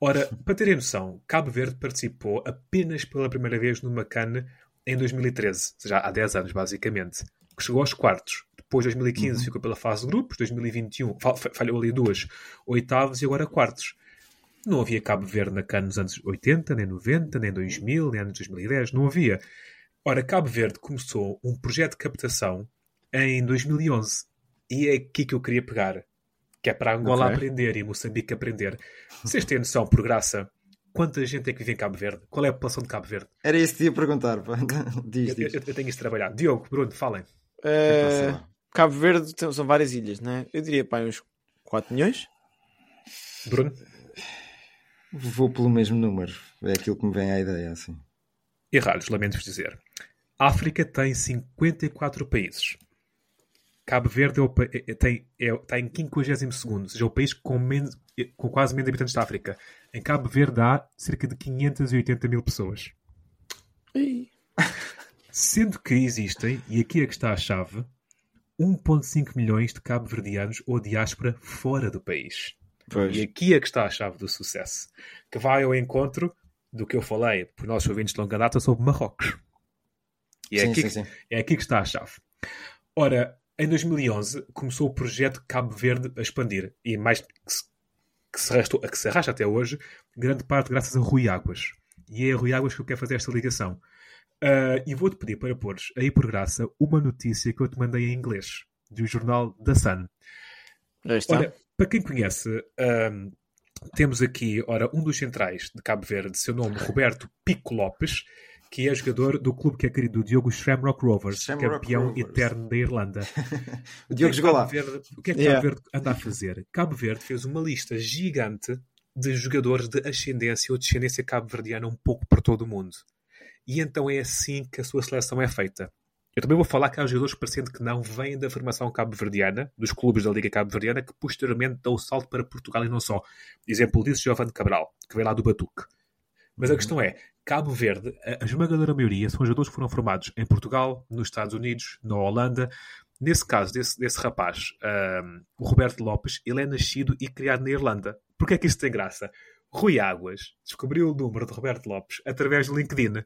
Ora, para terem noção, Cabo Verde participou apenas pela primeira vez numa CAN em 2013, ou seja, há 10 anos basicamente, que chegou aos quartos. Depois, 2015, uhum. ficou pela fase de grupos, 2021 falhou ali duas, oitavos e agora quartos. Não havia Cabo Verde na CAN nos anos 80, nem 90, nem 2000, nem anos 2010, não havia. Ora, Cabo Verde começou um projeto de captação em 2011 e é aqui que eu queria pegar, que é para Angola okay. aprender e Moçambique aprender. Vocês têm noção, por graça, quanta gente é que vive em Cabo Verde? Qual é a população de Cabo Verde? Era isso que ia perguntar. diz, diz. Eu, eu, tenho isso trabalhado. Diogo, Bruno, falem. Uh, Cabo Verde são várias ilhas, não é? Eu diria para uns 4 milhões. Bruno? Vou pelo mesmo número. É aquilo que me vem à ideia, assim. Errados, lamento-vos dizer. África tem 54 países. Cabo Verde é o, é, tem, é, está em 52, ou seja, é o país com, menos, com quase menos habitantes da África. Em Cabo Verde há cerca de 580 mil pessoas. Sendo que existem, e aqui é que está a chave, 1,5 milhões de cabo-verdianos ou diáspora fora do país. Pois. E aqui é que está a chave do sucesso. Que vai ao encontro do que eu falei por nossos ouvintes de longa data sobre Marrocos. E é, sim, aqui, sim, sim. é aqui que está a chave. Ora, em 2011 começou o projeto Cabo Verde a expandir e mais que se, que se, arrastou, que se arrasta até hoje, grande parte graças a Rui Águas. E é a Rui Águas que eu quero fazer esta ligação. Uh, e vou-te pedir para pôres aí por graça uma notícia que eu te mandei em inglês, do jornal The Sun. Ora, para quem conhece uh, temos aqui, ora, um dos centrais de Cabo Verde, seu nome Roberto Pico Lopes, que é jogador do clube que é querido, o Diogo Shamrock Rovers, Shamrock campeão Rovers. eterno da Irlanda. o Diogo jogou lá. Verde, o que é que yeah. Cabo Verde anda a fazer? Cabo Verde fez uma lista gigante de jogadores de ascendência ou descendência cabo-verdiana um pouco por todo o mundo. E então é assim que a sua seleção é feita. Eu também vou falar que há jogadores parecendo que não vêm da formação cabo-verdiana, dos clubes da Liga Cabo-Verdiana, que posteriormente dão o salto para Portugal e não só. Exemplo disso, Giovanni Cabral, que veio lá do Batuque. Mas a uhum. questão é, Cabo Verde, a esmagadora maioria são jogadores que foram formados em Portugal, nos Estados Unidos, na Holanda. Nesse caso, desse, desse rapaz, um, o Roberto Lopes, ele é nascido e criado na Irlanda. Porquê é que isso tem graça? Rui Águas descobriu o número de Roberto Lopes através do LinkedIn.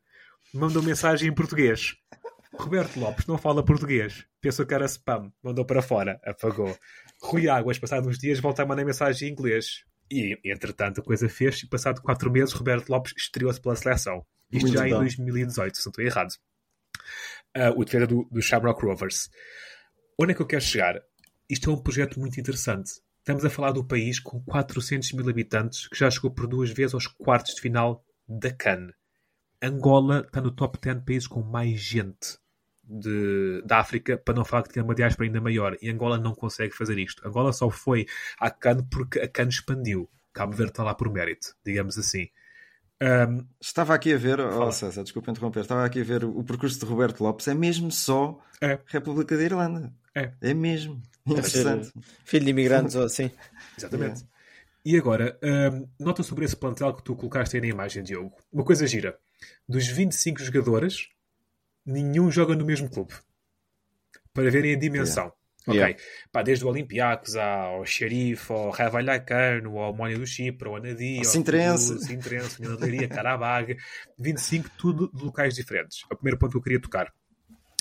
Mandou mensagem em português. Roberto Lopes não fala português. Pensou que era spam. Mandou para fora. Apagou. Rui Águas, passados uns dias, volta a mandar mensagem em inglês. E, entretanto, a coisa fez. E passado quatro meses, Roberto Lopes estreou-se pela seleção. Isto Muito já bom. em 2018, se não estou errado. Uh, o defesa do, do Shamrock Rovers. Onde é que eu quero chegar? Isto é um projeto muito interessante. Estamos a falar do país com 400 mil habitantes que já chegou por duas vezes aos quartos de final da CAN. Angola está no top 10 países com mais gente de, da África, para não falar que tinha uma diáspora ainda maior. E Angola não consegue fazer isto. Angola só foi à CAN porque a CAN expandiu. Cabo Verde está lá por mérito, digamos assim. Um, estava aqui a ver, oh César, desculpa interromper, estava aqui a ver o, percurso de Roberto Lopes, é mesmo só é. República da Irlanda. É. É mesmo. Interessante. Filho de imigrantes ou assim. Exatamente. É. E agora, um, nota sobre esse plantel que tu colocaste aí na imagem, Diogo. Uma coisa gira. Dos 25 jogadores, nenhum joga no mesmo clube. Para verem a dimensão. Yeah. Ok. Yeah. Pá, desde o Olympiacos ao Xerife, ao Ravalhacano, ao Mónia do Chipre, ao Anadi, ao Sintrense, Sintrense, Leiria, Carabag, 25, tudo de locais diferentes. É o primeiro ponto que eu queria tocar.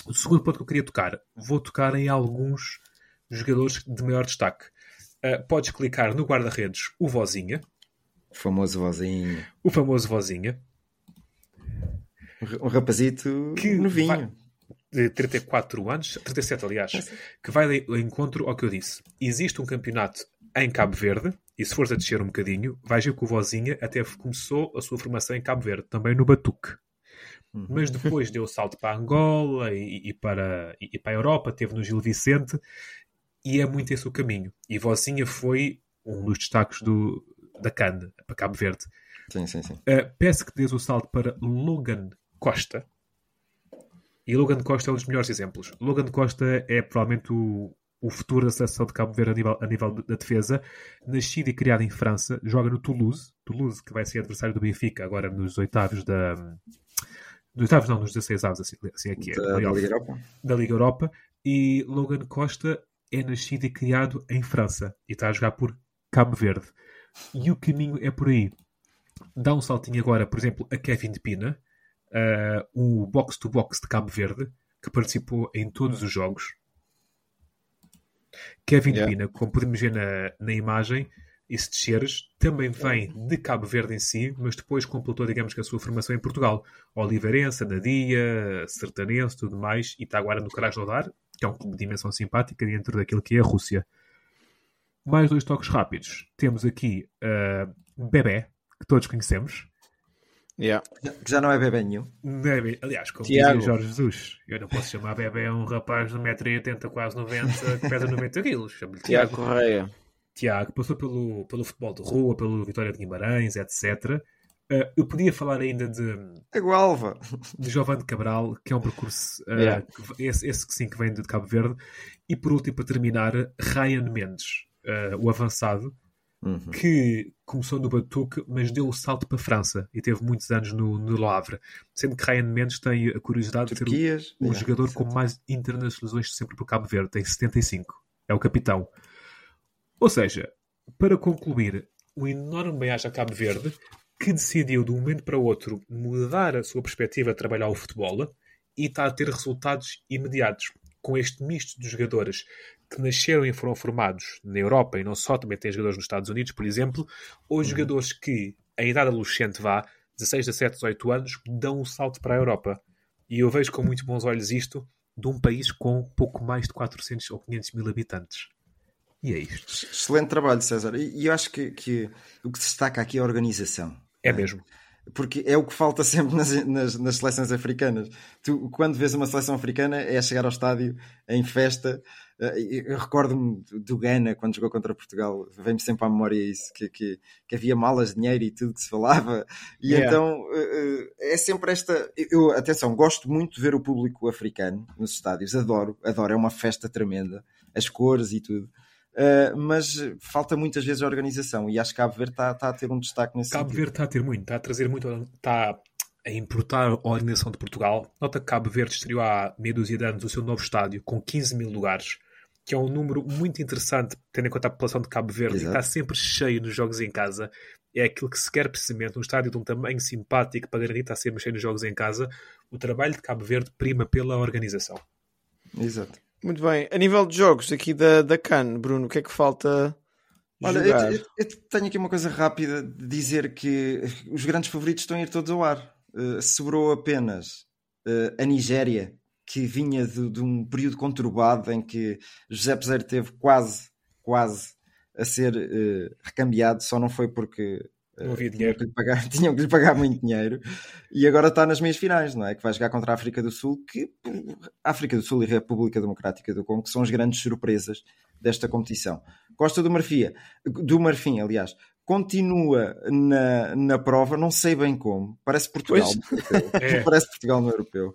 O segundo ponto que eu queria tocar, vou tocar em alguns jogadores de maior destaque. Uh, podes clicar no guarda-redes o Vozinha. O famoso Vozinha. O famoso Vozinha. Um rapazito que novinho. Vai, de 34 anos, 37 aliás, que vai ao encontro ao que eu disse. Existe um campeonato em Cabo Verde, e se fores a descer um bocadinho, vais ver que o Vozinha até começou a sua formação em Cabo Verde, também no Batuque. Uhum. Mas depois deu o salto para Angola e, e, para, e, e, para a Europa, teve no Gil Vicente, e é muito esse o caminho. E Vozinha foi um dos destaques do, da CAN, para Cabo Verde. Sim, sim, sim. Uh, peço que dês o salto para Logan Costa, e Logan Costa é um dos melhores exemplos. Logan Costa é provavelmente o, o futuro da seleção de Cabo Verde a nível, a nível da defesa. Nascido e criado em França, joga no Toulouse. Toulouse, que vai ser adversário do Benfica agora nos oitavos da. Nos oitavos, não, nos 16 avos, assim, assim aqui é. Da, da Liga Europa. Da Liga Europa. E Logan Costa é nascido e criado em França e está a jogar por Cabo Verde. E o caminho é por aí. Dá um saltinho agora, por exemplo, a Kevin de Pina, uh, o box-to-box de Cabo Verde, que participou em todos os jogos. Kevin yeah. Pina, como podemos ver na, na imagem, e se desceres, também vem de Cabo Verde em si, mas depois completou, digamos que, a sua formação em Portugal. Oliveirense, Anadia, Sertanense, tudo mais, e está agora no Krasnodar, que é um clube de dimensão simpática dentro daquilo que é a Rússia. Mais dois toques rápidos. Temos aqui uh, Bebé, que todos conhecemos. Yeah. Que já não é bebê nenhum. Bebê. Aliás, como Tiago. dizia Jorge Jesus, eu não posso chamar bebê um rapaz de 1,80m, quase 90 que pesa 90 kg. Tiago. Tiago Correia. Tiago, passou pelo, pelo futebol de rua, pelo Vitória de Guimarães, etc. Uh, eu podia falar ainda de. A Gualva. De Giovanni Cabral, que é um percurso. Uh, yeah. esse, esse que sim, que vem de Cabo Verde. E por último, para terminar, Ryan Mendes, uh, o avançado, uhum. que começou no Batuque, mas deu o salto para a França e teve muitos anos no, no Havre. Sendo que Ryan Mendes tem a curiosidade de ser o, o yeah, jogador com mais internacionalizações sempre por Cabo Verde, tem 75. É o capitão. Ou seja, para concluir, um enorme bem a Cabo Verde que decidiu de um momento para o outro mudar a sua perspectiva de trabalhar o futebol e está a ter resultados imediatos com este misto de jogadores que nasceram e foram formados na Europa e não só, também tem jogadores nos Estados Unidos, por exemplo, ou uhum. jogadores que, a idade adolescente vá, 16, 17, 18 anos, dão um salto para a Europa. E eu vejo com muito bons olhos isto de um país com pouco mais de 400 ou 500 mil habitantes. E é isto. Excelente trabalho, César. E eu acho que, que o que se destaca aqui é a organização. É mesmo porque é o que falta sempre nas, nas, nas, seleções africanas. Tu, quando vês uma seleção africana, é chegar ao estádio em festa. Eh, eu recordo-me do Ghana, quando jogou contra Portugal, vem-me sempre à memória isso: que, que, que, havia malas de dinheiro e tudo que se falava. E yeah. então eh, eh, é sempre esta. Eu, atenção, gosto muito de ver o público africano nos estádios, adoro, adoro, é uma festa tremenda, as cores e tudo. Uh, mas falta muitas vezes a organização e acho que Cabo Verde está, está a ter um destaque nesse Cabo sentido. Verde está a ter muito, está a trazer muito, está a importar a organização de Portugal. Nota que Cabo Verde estreou há meia dúzia de anos o seu novo estádio com 15 mil lugares, que é um número muito interessante, tendo em conta a população de Cabo Verde, Exato. e está sempre cheio nos jogos em casa. É aquilo que se quer precisamente, um estádio de um tamanho simpático para garantir estar sempre cheio nos jogos em casa. O trabalho de Cabo Verde prima pela organização. Exato. Muito bem. A nível de jogos aqui da, da CAN, Bruno, o que é que falta? Olha, eu, eu, eu, tenho aqui uma coisa rápida de dizer que os grandes favoritos estão a ir todos ao ar. Uh, sobrou apenas uh, a Nigéria, que vinha de, de, um período conturbado em que José Peseiro teve quase, quase a ser uh, recambiado, só não foi porque Não havia dinheiro. Tinham que, lhe pagar, tinham que lhe pagar muito dinheiro e agora está nas meias finais, não é? Que vai jogar contra a África do Sul, que a África do Sul e a República Democrática do Congo são as grandes surpresas desta competição. Costa do Marfim, do Marfim, aliás, continua na, na prova, não sei bem como, parece Portugal, é. parece Portugal no europeu.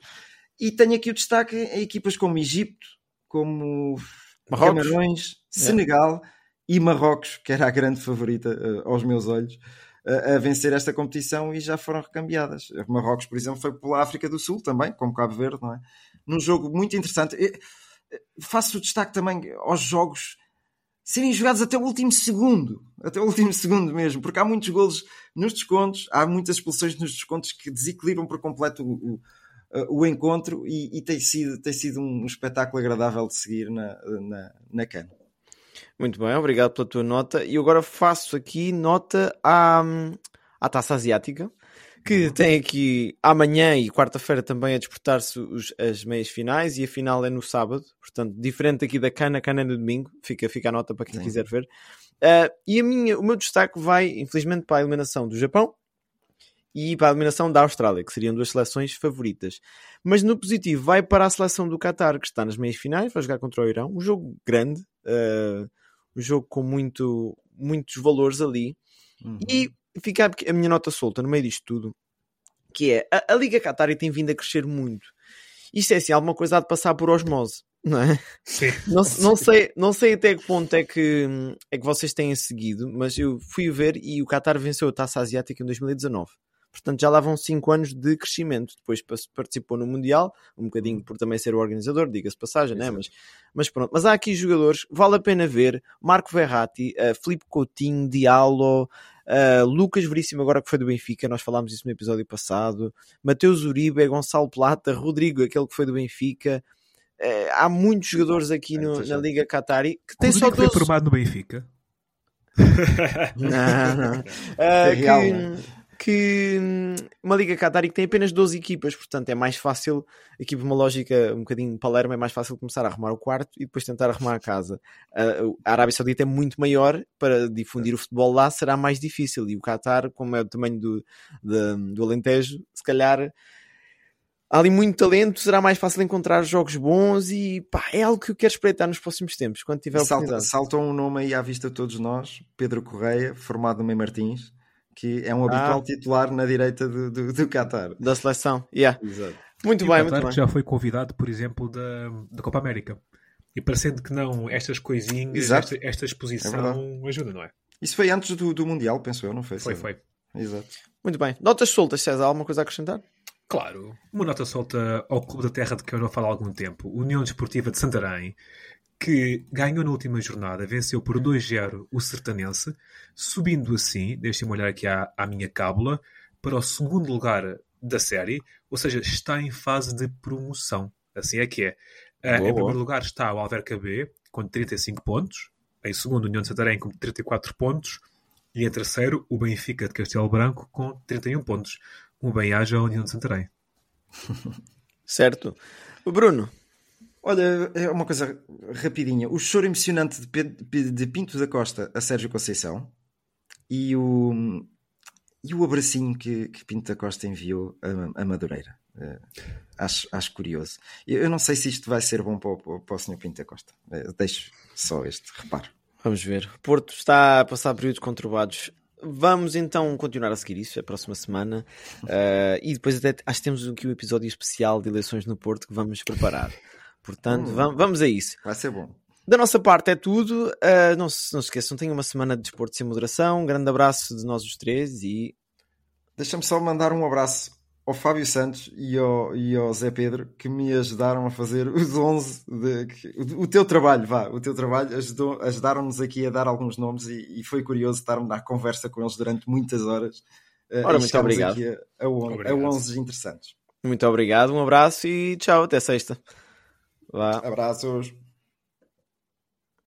E tenho aqui o destaque em equipas como Egito, como Marrocos. Camarões, é. Senegal é. e Marrocos, que era a grande favorita uh, aos meus olhos, uh, a vencer esta competição e já foram recambiadas. Marrocos, por exemplo, foi pela África do Sul também, como Cabo Verde, não é? Num jogo muito interessante. Eu, faço o destaque também aos jogos serem jogados até o último segundo, até o último segundo mesmo, porque há muitos golos nos descontos, há muitas expulsões nos descontos que desequilibram por completo o, o, o encontro e, e, tem, sido, tem sido um espetáculo agradável de seguir na, na, na cana. Muito bem, obrigado pela tua nota. E agora faço aqui nota à, à taça asiática que tem aqui amanhã e quarta-feira também a disputar-se as meias finais e a final é no sábado, portanto, diferente aqui da Cana, Cana é no domingo, fica, fica a nota para quem Sim. quiser ver. Uh, e a minha, o meu destaque vai, infelizmente, para a eliminação do Japão e para a eliminação da Austrália, que seriam duas seleções favoritas. Mas no positivo, vai para a seleção do Qatar, que está nas meias finais, vai jogar contra o Irão, um jogo grande, uh, um jogo com muito, muitos valores ali. Uhum. E fica a minha nota solta no meio disto tudo, que é a, a Liga Qatari tem vindo a crescer muito. Isto é assim, alguma coisa há de passar por osmose, não é? Sim. Não, não, sei, não sei até que ponto é que, é que vocês têm seguido, mas eu fui ver e o Qatar venceu a Taça Asiática em 2019. Portanto, já lá vão 5 anos de crescimento. Depois participou no Mundial, um bocadinho por também ser o organizador, diga-se passagem, né? mas, mas pronto. Mas há aqui jogadores, vale a pena ver: Marco Verratti, uh, Filipe Coutinho, Diallo, uh, Lucas Veríssimo, agora que foi do Benfica, nós falámos isso no episódio passado, Mateus Uribe, Gonçalo Plata, Rodrigo, aquele que foi do Benfica. Uh, há muitos jogadores aqui no, na Liga Qatari que têm só 12... foi formado no Benfica. não, não. Uh, que, que hum, uma Liga que tem apenas 12 equipas, portanto é mais fácil, aqui por uma lógica um bocadinho Palermo, é mais fácil começar a arrumar o quarto e depois tentar arrumar a casa. A Arábia Saudita é muito maior, para difundir o futebol lá será mais difícil, e o Qatar, como é o tamanho do, do, do Alentejo, se calhar há ali muito talento, será mais fácil encontrar jogos bons e pá, é algo que eu quero espreitar nos próximos tempos, quando tiver Salta, oportunidade. Saltou um nome aí à vista de todos nós, Pedro Correia, formado no Mem Martins que é um habitual ah. titular na direita do, do, do Qatar. Da seleção, yeah. Exato. Muito e bem, o muito bem. já foi convidado, por exemplo, da, da Copa América. E parecendo que não, estas coisinhas, esta, esta, exposição é ajuda, não é? Isso foi antes do, do Mundial, penso eu, não foi? Foi, foi. Exato. Muito bem. Notas soltas, César, alguma coisa a acrescentar? Claro. Uma nota solta ao Clube da Terra de que eu não falo há algum tempo. União Desportiva de Santarém, que ganhou na última jornada, venceu por 2-0 o Sertanense, subindo assim, deixem-me olhar aqui à, à minha cábula, para o segundo lugar da série, ou seja, está em fase de promoção. Assim é que é. Uh, em primeiro lugar está o Alverca B, com 35 pontos. Em segundo, o União de Santarém, com 34 pontos. E em terceiro, o Benfica de Castelo Branco, com 31 pontos. Um bem-aja à União de Santarém. certo. O Bruno, Olha, é uma coisa rapidinha. O choro emocionante de, Pinto da Costa a Sérgio Conceição e o, e o abracinho que, que Pinto da Costa enviou a, a Madureira. Uh, acho, acho curioso. Eu, eu, não sei se isto vai ser bom para, para, para o Sr. Pinto da Costa. Uh, deixo só este reparo. Vamos ver. Porto está a passar períodos conturbados. Vamos então continuar a seguir isso a próxima semana. Uh, e depois até acho que temos aqui um episódio especial de eleições no Porto que vamos preparar. Portanto, hum, vamos a isso. Vai ser bom. Da nossa parte é tudo. Uh, não, se, não se esqueçam, tenham uma semana de desporto sem moderação. Um grande abraço de nós os três e. Deixa-me só mandar um abraço ao Fábio Santos e ao, e ao Zé Pedro que me ajudaram a fazer os 11 de, o, o teu trabalho, vá, o teu trabalho ajudou, ajudaram-nos aqui a dar alguns nomes e, e foi curioso estar-me na conversa com eles durante muitas horas. Uh, Ora, muito obrigado. A, a, a, a 11 interessantes. Muito obrigado, um abraço e tchau, até sexta. Abraços.